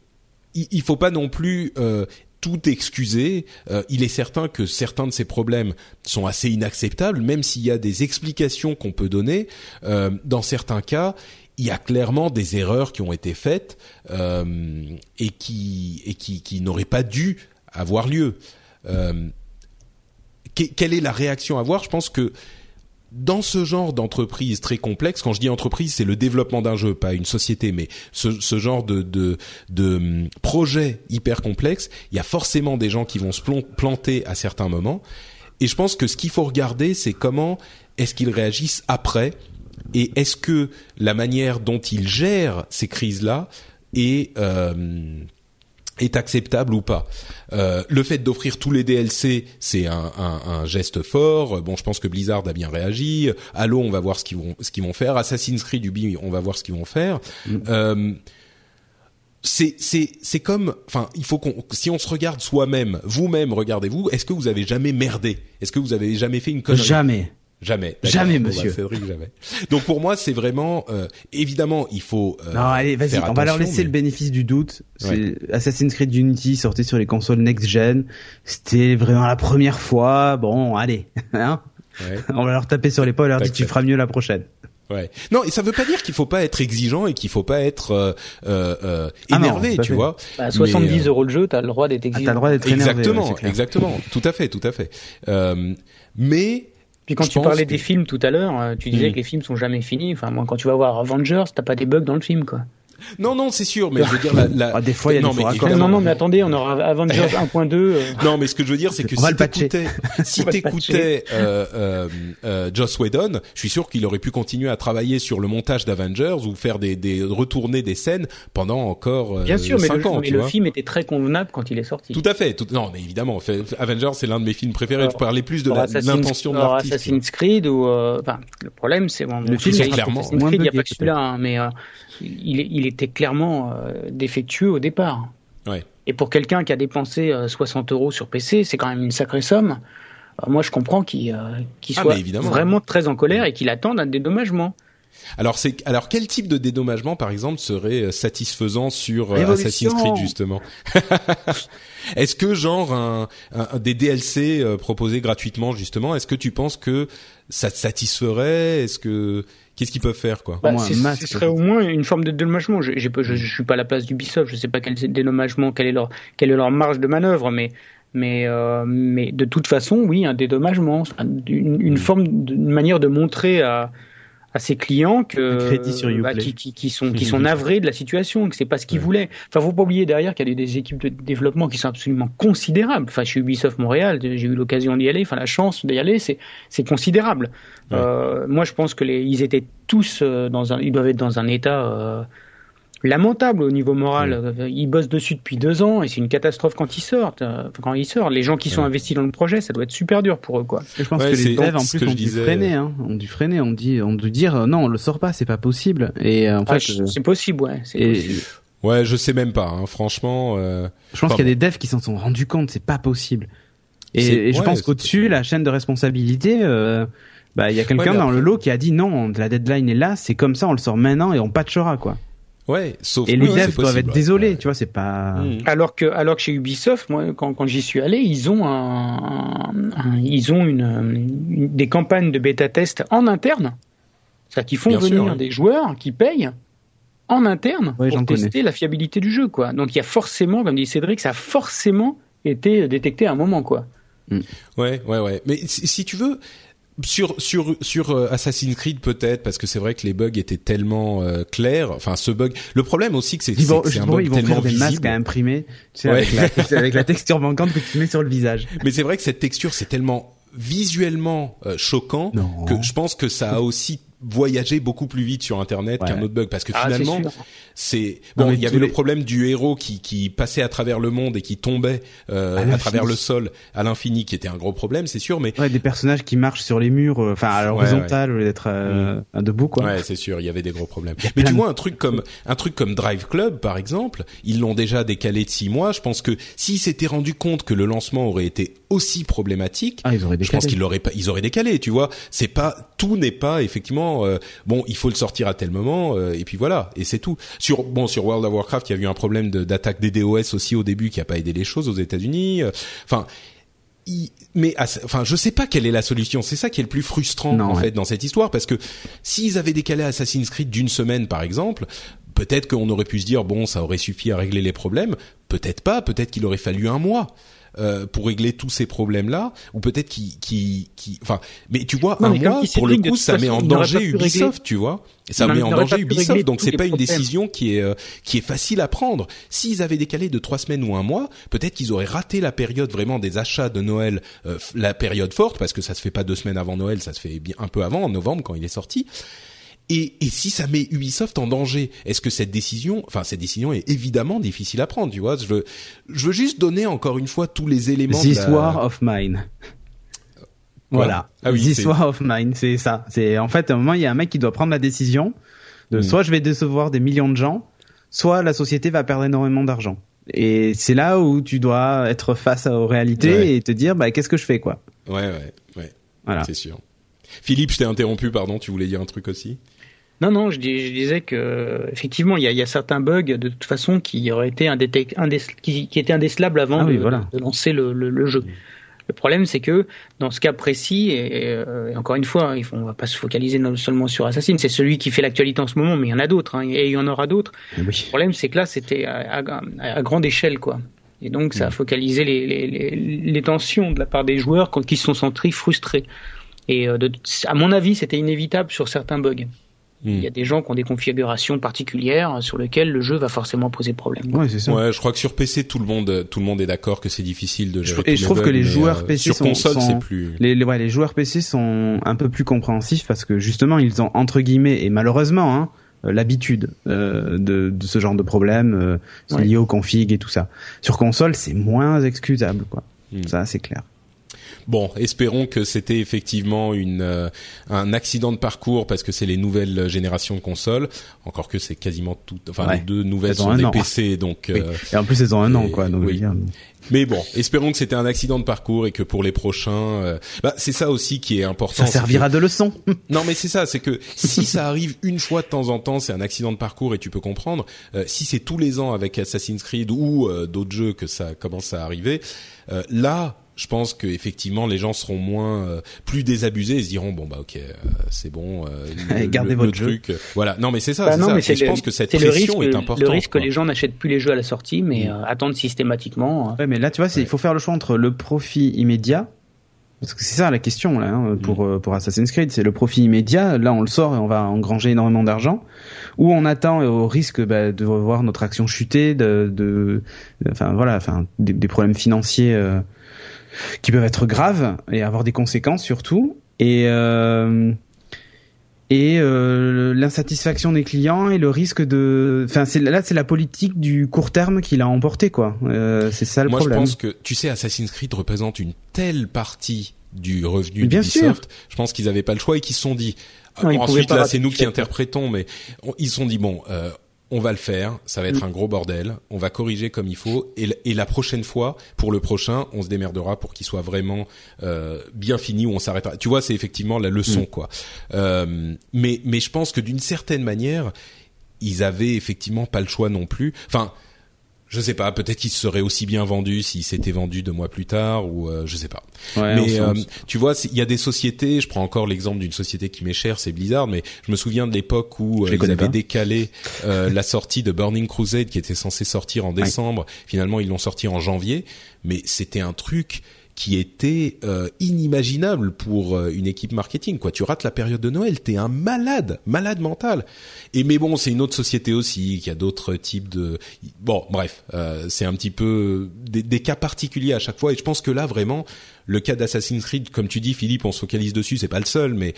il, il, faut pas non plus euh, tout excuser. Euh, il est certain que certains de ces problèmes sont assez inacceptables, même s'il y a des explications qu'on peut donner. Euh, dans certains cas, il y a clairement des erreurs qui ont été faites euh, et qui qui, n'auraient pas dû avoir lieu. Quelle est la réaction à avoir? Je pense que dans ce genre d'entreprise très complexe, quand je dis entreprise, c'est le développement d'un jeu, pas une société, mais ce, ce genre de, de, de hum, projet hyper complexe, il y a forcément des gens qui vont se planter à certains moments. Et je pense que ce qu'il faut regarder, c'est comment est-ce qu'ils réagissent après, et est-ce que la manière dont ils gèrent ces crises-là est euh, est acceptable ou pas. Euh, le fait d'offrir tous les DLC, c'est un, un, un, geste fort. Bon, je pense que Blizzard a bien réagi. Halo, on va voir ce qu'ils vont ce qu'ils vont faire. Assassin's Creed, Ubi, on va voir ce qu'ils vont faire. Mm. Euh, c'est c'est c'est comme enfin il faut qu'on si on se regarde soi-même vous-même regardez-vous est-ce que vous avez jamais merdé? Est-ce que vous avez jamais fait une connerie? Jamais Jamais. Jamais, monsieur. Cédric, jamais. Donc pour moi, c'est vraiment euh, évidemment, il faut. Euh, non, allez, vas-y, on va leur laisser le bénéfice du doute. Assassin's Creed Unity sorti sur les consoles next gen. C'était vraiment la première fois. Bon, allez, hein ouais. On va leur taper sur l'épaule, leur dire tu feras mieux la prochaine. Ouais. Non, et ça veut pas dire qu'il faut pas être exigeant et qu'il faut pas être euh, euh, euh ah énervé, tu vois. Bah, 70 euros le jeu, t'as le droit d'être exigeant. Ah, t'as le droit d'être énervé. Exactement, exactement. Tout à fait, tout à fait. Euh, mais puis quand tu parlais des films tout à l'heure, euh, tu disais mm. que les films sont jamais finis. Enfin, moi, quand tu vas voir Avengers, t'as pas des bugs dans le film, quoi. Non, non, c'est sûr, mais je veux dire la, la... Ah, des fois il y a non, des mais, non, non, mais attendez, on aura Avengers 1.2. Euh. Non, mais ce que je veux dire, c'est que si t'écoutais, si t'écoutais euh, euh, euh, Joss Whedon, je suis sûr qu'il aurait pu continuer à travailler sur le montage d'Avengers ou faire des, des retourner des scènes pendant encore euh, Bien sûr, mais, le, ans, mais le film était très convenable quand il est sorti. Tout à fait. Tout, non, mais évidemment, Avengers, c'est l'un de mes films préférés. je parlais plus de l'intention de l'artiste. Assassin's Creed ou, euh, enfin, le problème, c'est bon, le film, clairement. Assassin's Creed, il n'y a pas que celui-là, hein, mais il, il était clairement euh, défectueux au départ. Ouais. Et pour quelqu'un qui a dépensé 60 euh, euros sur PC, c'est quand même une sacrée somme. Euh, moi, je comprends qu'il qu ah, soit vraiment très en colère et qu'il attende un dédommagement. Alors c'est alors quel type de dédommagement par exemple serait satisfaisant sur Assassin's Creed justement Est-ce que genre un, un, des DLC proposés gratuitement justement, est-ce que tu penses que ça te satisferait? Est-ce que qu'est-ce qu'ils peuvent faire quoi? Bah, Ce serait au moins une forme de dédommagement. Je, je, je, je suis pas à la place d'Ubisoft, je sais pas quel dédommagement, quelle est leur quelle est leur marge de manœuvre, mais mais euh, mais de toute façon, oui, un dédommagement, une, une hmm. forme, une manière de montrer à à ses clients que bah, qui, qui, qui, sont qui sont navrés de la situation, que c'est pas ce qu'ils voulaient. Enfin, faut pas oublier derrière qu'il y a des, équipes de développement qui sont absolument considérables. Enfin, chez Ubisoft Montréal, j'ai eu l'occasion d'y aller. Enfin, la chance d'y aller, c'est c'est considérable. Euh, moi, je pense que les ils étaient tous euh, dans un, ils doivent être dans un état. Euh, lamentable au niveau moral. Euh, Ils bossent dessus depuis deux ans et c'est une catastrophe quand ils sortent. Euh, Quand ils sortent, les gens qui sont investis dans le projet, ça doit être super dur pour eux, quoi. Je pense Ouais, que les devs en plus ont dû disais. freiner, hein. ont dû freiner, on dit, on dû dire euh, non, on le sort pas, c'est pas possible. Et euh, en Ah, fait, je- euh, c'est possible, ouais. c'est et possible. Ouais, je sais même pas. Hein, franchement. euh, je pense Enfin qu'il y a des devs qui s'en sont rendus compte, c'est pas possible. Et, je pense qu'au-dessus, la chaîne de responsabilité, euh, bah il y a quelqu'un Ouais, dans le lot qui a dit non, la deadline est là, c'est comme ça, on le sort maintenant et on patchera quoi. Ouais, sauf. Et les devs doivent possible, être désolés, Ouais. tu vois, c'est pas. Mm. Alors que, alors que chez Ubisoft, moi, quand, quand j'y suis allé, ils ont un, un- ils ont une, une- des campagnes de bêta test en interne. C'est-à-dire qu'ils font Bien sûr, venir ouais. des joueurs qui payent en interne Ouais, pour tester la fiabilité du jeu, quoi. Donc il y a forcément, comme dit Cédric, ça a forcément été détecté à un moment, quoi. Ouais, ouais, ouais. Mais si, si tu veux, sur sur sur euh, Assassin's Creed peut-être parce que c'est vrai que les bugs étaient tellement euh, clairs. Enfin, ce bug. Le problème aussi que c'est Ils vont, que c'est un bug ils vont tellement faire des masques visible. à imprimer, tu sais, Ouais. avec, la, avec la texture manquante que tu mets sur le visage. Mais c'est vrai que cette texture c'est tellement visuellement euh, choquant Non. que je pense que ça a aussi voyagé beaucoup plus vite sur internet Ouais. qu'un autre bug parce que Ah, finalement c'est bon il y avait le problème du héros qui qui passait à travers le monde et qui tombait euh, À travers le sol à l'infini qui était un gros problème c'est sûr mais Ouais, des personnages qui marchent sur les murs, euh, enfin à l'horizontale au lieu d'être euh, à debout quoi. Ouais, c'est sûr, il y avait des gros problèmes. Mais tu vois un truc comme un truc comme Drive Club par exemple, ils l'ont déjà décalé de six mois. Je pense que s'ils s'étaient rendu compte que le lancement aurait été aussi problématique, Ah, ils auraient je pense décalé. qu'ils l'auraient pas, ils auraient décalé. Tu vois, c'est pas tout n'est pas effectivement euh, bon. Il faut le sortir à tel moment euh, et puis voilà et c'est tout. Sur bon sur World of Warcraft, il y a eu un problème de- d'attaque des DOS aussi au début qui a pas aidé les choses aux États-Unis. Euh, Enfin. il- mais enfin, je sais pas quelle est la solution. C'est ça qui est le plus frustrant Non, en ouais. fait dans cette histoire parce que s'ils avaient décalé Assassin's Creed d'une semaine par exemple, peut-être qu'on aurait pu se dire bon, ça aurait suffi à régler les problèmes. Peut-être pas. Peut-être qu'il aurait fallu un mois. Euh, pour régler tous ces problèmes-là, ou peut-être qui, qui, qui, enfin, mais tu vois, Non, un mois pour le coup, ça met en danger régler- Ubisoft, tu vois. Ça Non, met en danger Ubisoft, donc c'est pas une décision qui est euh, qui est facile à prendre. S'ils avaient décalé de trois semaines ou un mois, peut-être qu'ils auraient raté la période vraiment des achats de Noël, euh, la période forte, parce que ça se fait pas deux semaines avant Noël, ça se fait bien un peu avant, en novembre quand il est sorti. Et, et si ça met Ubisoft en danger, est-ce que cette décision, enfin cette décision est évidemment difficile à prendre, tu vois? Je veux, je veux juste donner encore une fois tous les éléments. de This la- War of Mine. Voilà. Ah oui, This c'est- War of Mine, c'est ça. C'est en fait à un moment il y a un mec qui doit prendre la décision de Mm. soit je vais décevoir des millions de gens, soit la société va perdre énormément d'argent. Et c'est là où tu dois être face aux réalités Ouais. et te dire bah qu'est-ce que je fais quoi? Ouais, ouais, ouais, Voilà. c'est sûr. Philippe, je t'ai interrompu, pardon. Tu voulais dire un truc aussi? Non, non, je, dis- je disais que effectivement, il y a, il y a certains bugs de toute façon qui auraient été indétec- indé- qui, qui étaient indécelables avant Ah oui, de, voilà. de lancer le, le- le jeu. Le problème, c'est que dans ce cas précis, et, et encore une fois, on va pas se focaliser non seulement sur Assassin, c'est celui qui fait l'actualité en ce moment, mais il y en a d'autres, hein, et il y en aura d'autres. Oui. Le problème, c'est que là, c'était à, à- à grande échelle, quoi. Et donc, ça a focalisé les, les, les, les tensions de la part des joueurs quand- qui se sont sentis frustrés. Et euh, de, à mon avis, c'était inévitable sur certains bugs. Il y a des gens qui ont des configurations particulières sur lesquelles le jeu va forcément poser problème. Ouais, c'est ça. Ouais, je crois que sur PC, tout le monde, tout le monde est d'accord que c'est difficile de gérer. Je- et tous je trouve bugs, que les joueurs euh, PC sur sont- console, sont- c'est plus. Les, les, ouais, les joueurs PC sont un peu plus compréhensifs parce que justement ils ont entre guillemets et malheureusement hein, euh, l'habitude euh, de, de ce genre de problème euh, Ouais. lié aux configs et tout ça. Sur console c'est moins excusable quoi. Hmm. Ça c'est clair. Bon, espérons que c'était effectivement une euh, un accident de parcours parce que c'est les nouvelles générations de consoles. Encore que c'est quasiment tout. Enfin, Ouais. les deux nouvelles Elles ont sont des an. PC, donc. Oui. euh, Et en plus ils ont un an quoi. Donc je oui. veux dire, Mais bon, espérons que c'était un accident de parcours et que pour les prochains, euh, bah c'est ça aussi qui est important. ça servira de leçon. Non, mais c'est ça, c'est que si ça arrive une fois de temps en temps, c'est un accident de parcours et tu peux comprendre. Euh, si c'est tous les ans avec Assassin's Creed ou euh, d'autres jeux que ça commence à arriver, là, je pense que effectivement les gens seront moins, euh, plus désabusés et se diront bon bah ok, euh, c'est bon, euh, le- Gardez le, votre le jeu. truc, euh, voilà. Non, mais c'est ça, Bah c'est non, ça. mais je le- pense que cette c'est le pression risque, est importante. Le risque que les gens n'achètent plus les jeux à la sortie, mais euh, attendent systématiquement. hein. Ouais, mais là, tu vois, il faut faire le choix entre le profit immédiat, parce que c'est ça la question là hein, pour euh, pour Assassin's Creed, c'est le profit immédiat. Là, on le sort et on va engranger énormément d'argent, ou on attend et au risque bah, de voir notre action chuter, de, de, enfin voilà, enfin des, des problèmes financiers euh, qui peuvent être graves et avoir des conséquences surtout. Et euh, et euh, l'insatisfaction des clients et le risque de enfin c'est là c'est la politique du court terme qui l'a emporté quoi euh, c'est ça le Moi, problème je pense que tu sais, Assassin's Creed représente une telle partie du revenu Bien d'Ubisoft. Je pense qu'ils avaient pas le choix et qu'ils se sont dit. Non, Bon, ensuite, là, c'est nous qui interprétons, mais on- ils se sont dit bon. Euh, on va le faire, ça va être Mm. un gros bordel, on va corriger comme il faut, et, et la prochaine fois, pour le prochain, on se démerdera pour qu'il soit vraiment euh, bien fini, où on s'arrêtera. Tu vois, c'est effectivement la leçon, quoi. Euh, mais, mais je pense que d'une certaine manière, ils avaient effectivement pas le choix non plus. Enfin, je sais pas, peut-être qu'ils se seraient aussi bien vendus s'ils s'étaient vendus deux mois plus tard, ou euh, je sais pas. Ouais, mais euh, tu vois, il y a des sociétés. Je prends encore l'exemple d'une société qui m'est chère, c'est Blizzard. Mais je me souviens de l'époque où euh, ils avaient pas. décalé euh, la sortie de Burning Crusade, qui était censée sortir en décembre. Finalement, ils l'ont sorti en janvier. Mais c'était un truc qui était euh, inimaginable pour euh, une équipe marketing. Quoi, tu rates la période de Noël, t'es un malade, malade mental. Et mais bon, c'est une autre société aussi qui a d'autres types de. Bon, bref, euh, c'est un petit peu des, des cas particuliers à chaque fois. Et je pense que là, vraiment, le cas d'Assassin's Creed, comme tu dis, Philippe, on se focalise dessus, c'est pas le seul, mais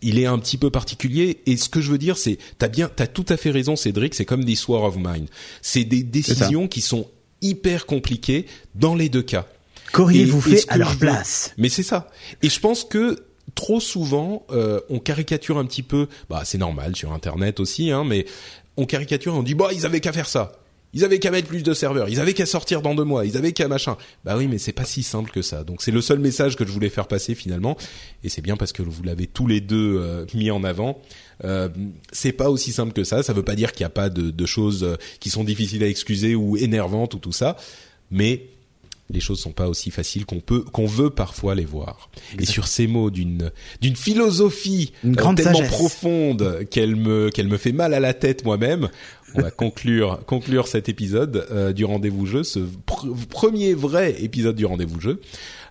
il est un petit peu particulier. Et ce que je veux dire, c'est, t'as bien, t'as tout à fait raison, Cédric. C'est comme des War of Mine. C'est des décisions qui sont hyper compliquées dans les deux cas. Qu'auriez-vous Et- et fait à leur place? Mais c'est ça. Et je pense que trop souvent, euh, on caricature un petit peu. Bah, c'est normal sur Internet aussi, hein, mais on caricature, on dit bah ils avaient qu'à faire ça. Ils avaient qu'à mettre plus de serveurs, ils avaient qu'à sortir dans deux mois, ils avaient qu'à machin. Bah oui, mais c'est pas si simple que ça. Donc c'est le seul message que je voulais faire passer finalement, et c'est bien parce que vous l'avez tous les deux euh, mis en avant. Euh, c'est pas aussi simple que ça. Ça veut pas dire qu'il n'y a pas de, de choses euh, qui sont difficiles à excuser ou énervantes ou tout ça, mais les choses sont pas aussi faciles qu'on peut qu'on veut parfois les voir. Et sur ces mots d'une d'une philosophie Une euh, grande tellement sagesse. profonde qu'elle me qu'elle me fait mal à la tête moi-même, on va conclure conclure cet épisode euh, du rendez-vous jeu, ce pr- premier vrai épisode du rendez-vous jeu.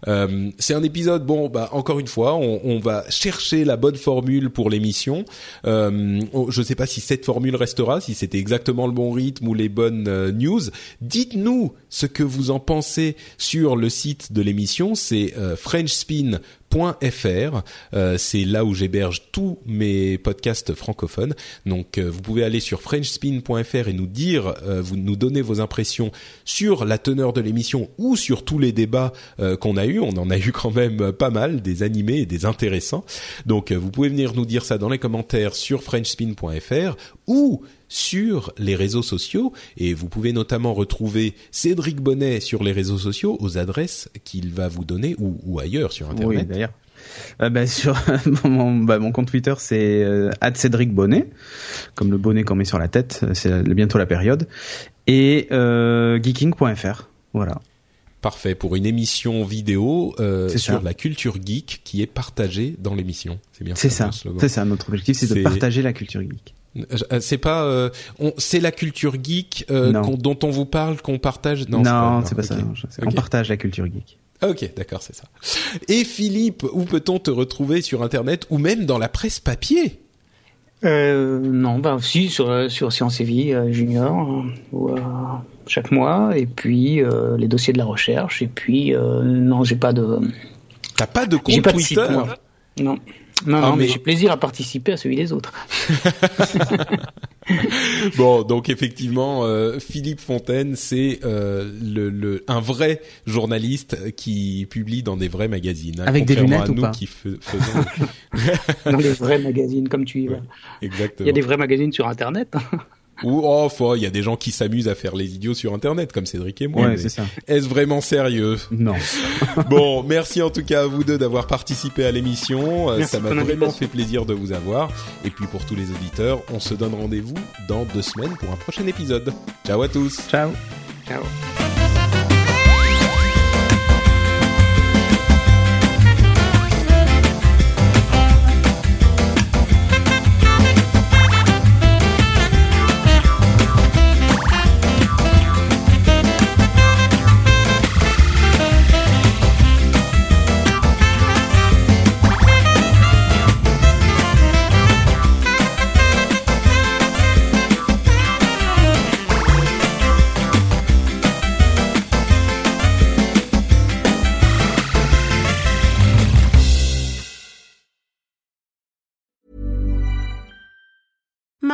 Euh, c'est un épisode bon bah encore une fois on, on va chercher la bonne formule pour l'émission. Euh, je sais pas si cette formule restera, si c'était exactement le bon rythme ou les bonnes euh, news. Dites-nous ce que vous en pensez sur le site de l'émission, c'est euh, Euh, c'est là où j'héberge tous mes podcasts francophones. Donc euh, vous pouvez aller sur frenchspin.fr et nous dire, euh, vous nous donner vos impressions sur la teneur de l'émission ou sur tous les débats qu'on a eu. On en a eu quand même pas mal, des animés et des intéressants. Donc vous pouvez venir nous dire ça dans les commentaires sur frenchspin.fr ou sur les réseaux sociaux et vous pouvez notamment retrouver Cédric Bonnet sur les réseaux sociaux aux adresses qu'il va vous donner ou, ou ailleurs sur Oui, internet. d'ailleurs. Euh, bah, sur mon, bah, mon compte Twitter, c'est euh, @cédric bonnet, comme le bonnet qu'on met sur la tête. C'est la- bientôt la période. Et euh, geeking.fr. Voilà. Parfait pour une émission vidéo euh, C'est sur ça. la culture geek qui est partagée dans l'émission. C'est bien C'est ça. C'est ça. Notre objectif, c'est de C'est- partager la culture geek. Euh, C'est pas, euh, on- c'est la culture geek euh, Non. qu'on- dont on vous parle, qu'on partage? Non, Non, c'est pas, ça. non, On partage la culture geek. Ok, d'accord, c'est ça. Et Philippe, où peut-on te retrouver sur Internet ou même dans la presse papier? Euh, non, bah aussi sur sur Science et Vie euh, Junior euh, euh, chaque mois et puis euh, les dossiers de la recherche et puis euh, non j'ai pas de T'as pas de compte pas de site Twitter? moi. Non. Non, Ah, non, mais, mais- j'ai plaisir à participer à celui des autres. Bon, donc effectivement, euh, Philippe Fontaine, c'est euh, le, le, un vrai journaliste qui publie dans des vrais magazines. hein, Avec des lunettes à ou nous pas qui fais- faisons Dans les vrais magazines, comme tu y vas. exactement. Il y a des vrais magazines sur Internet. Ou oh, il y a des gens qui s'amusent à faire les idiots sur Internet, comme Cédric et moi. Ouais, c'est ça. Est-ce vraiment sérieux? Non. Bon, merci en tout cas à vous deux d'avoir participé à l'émission. Euh, Merci Ça m'a vraiment fait plaisir de vous avoir. Et puis pour tous les auditeurs, on se donne rendez-vous dans deux semaines pour un prochain épisode. Ciao à tous. Ciao. Ciao.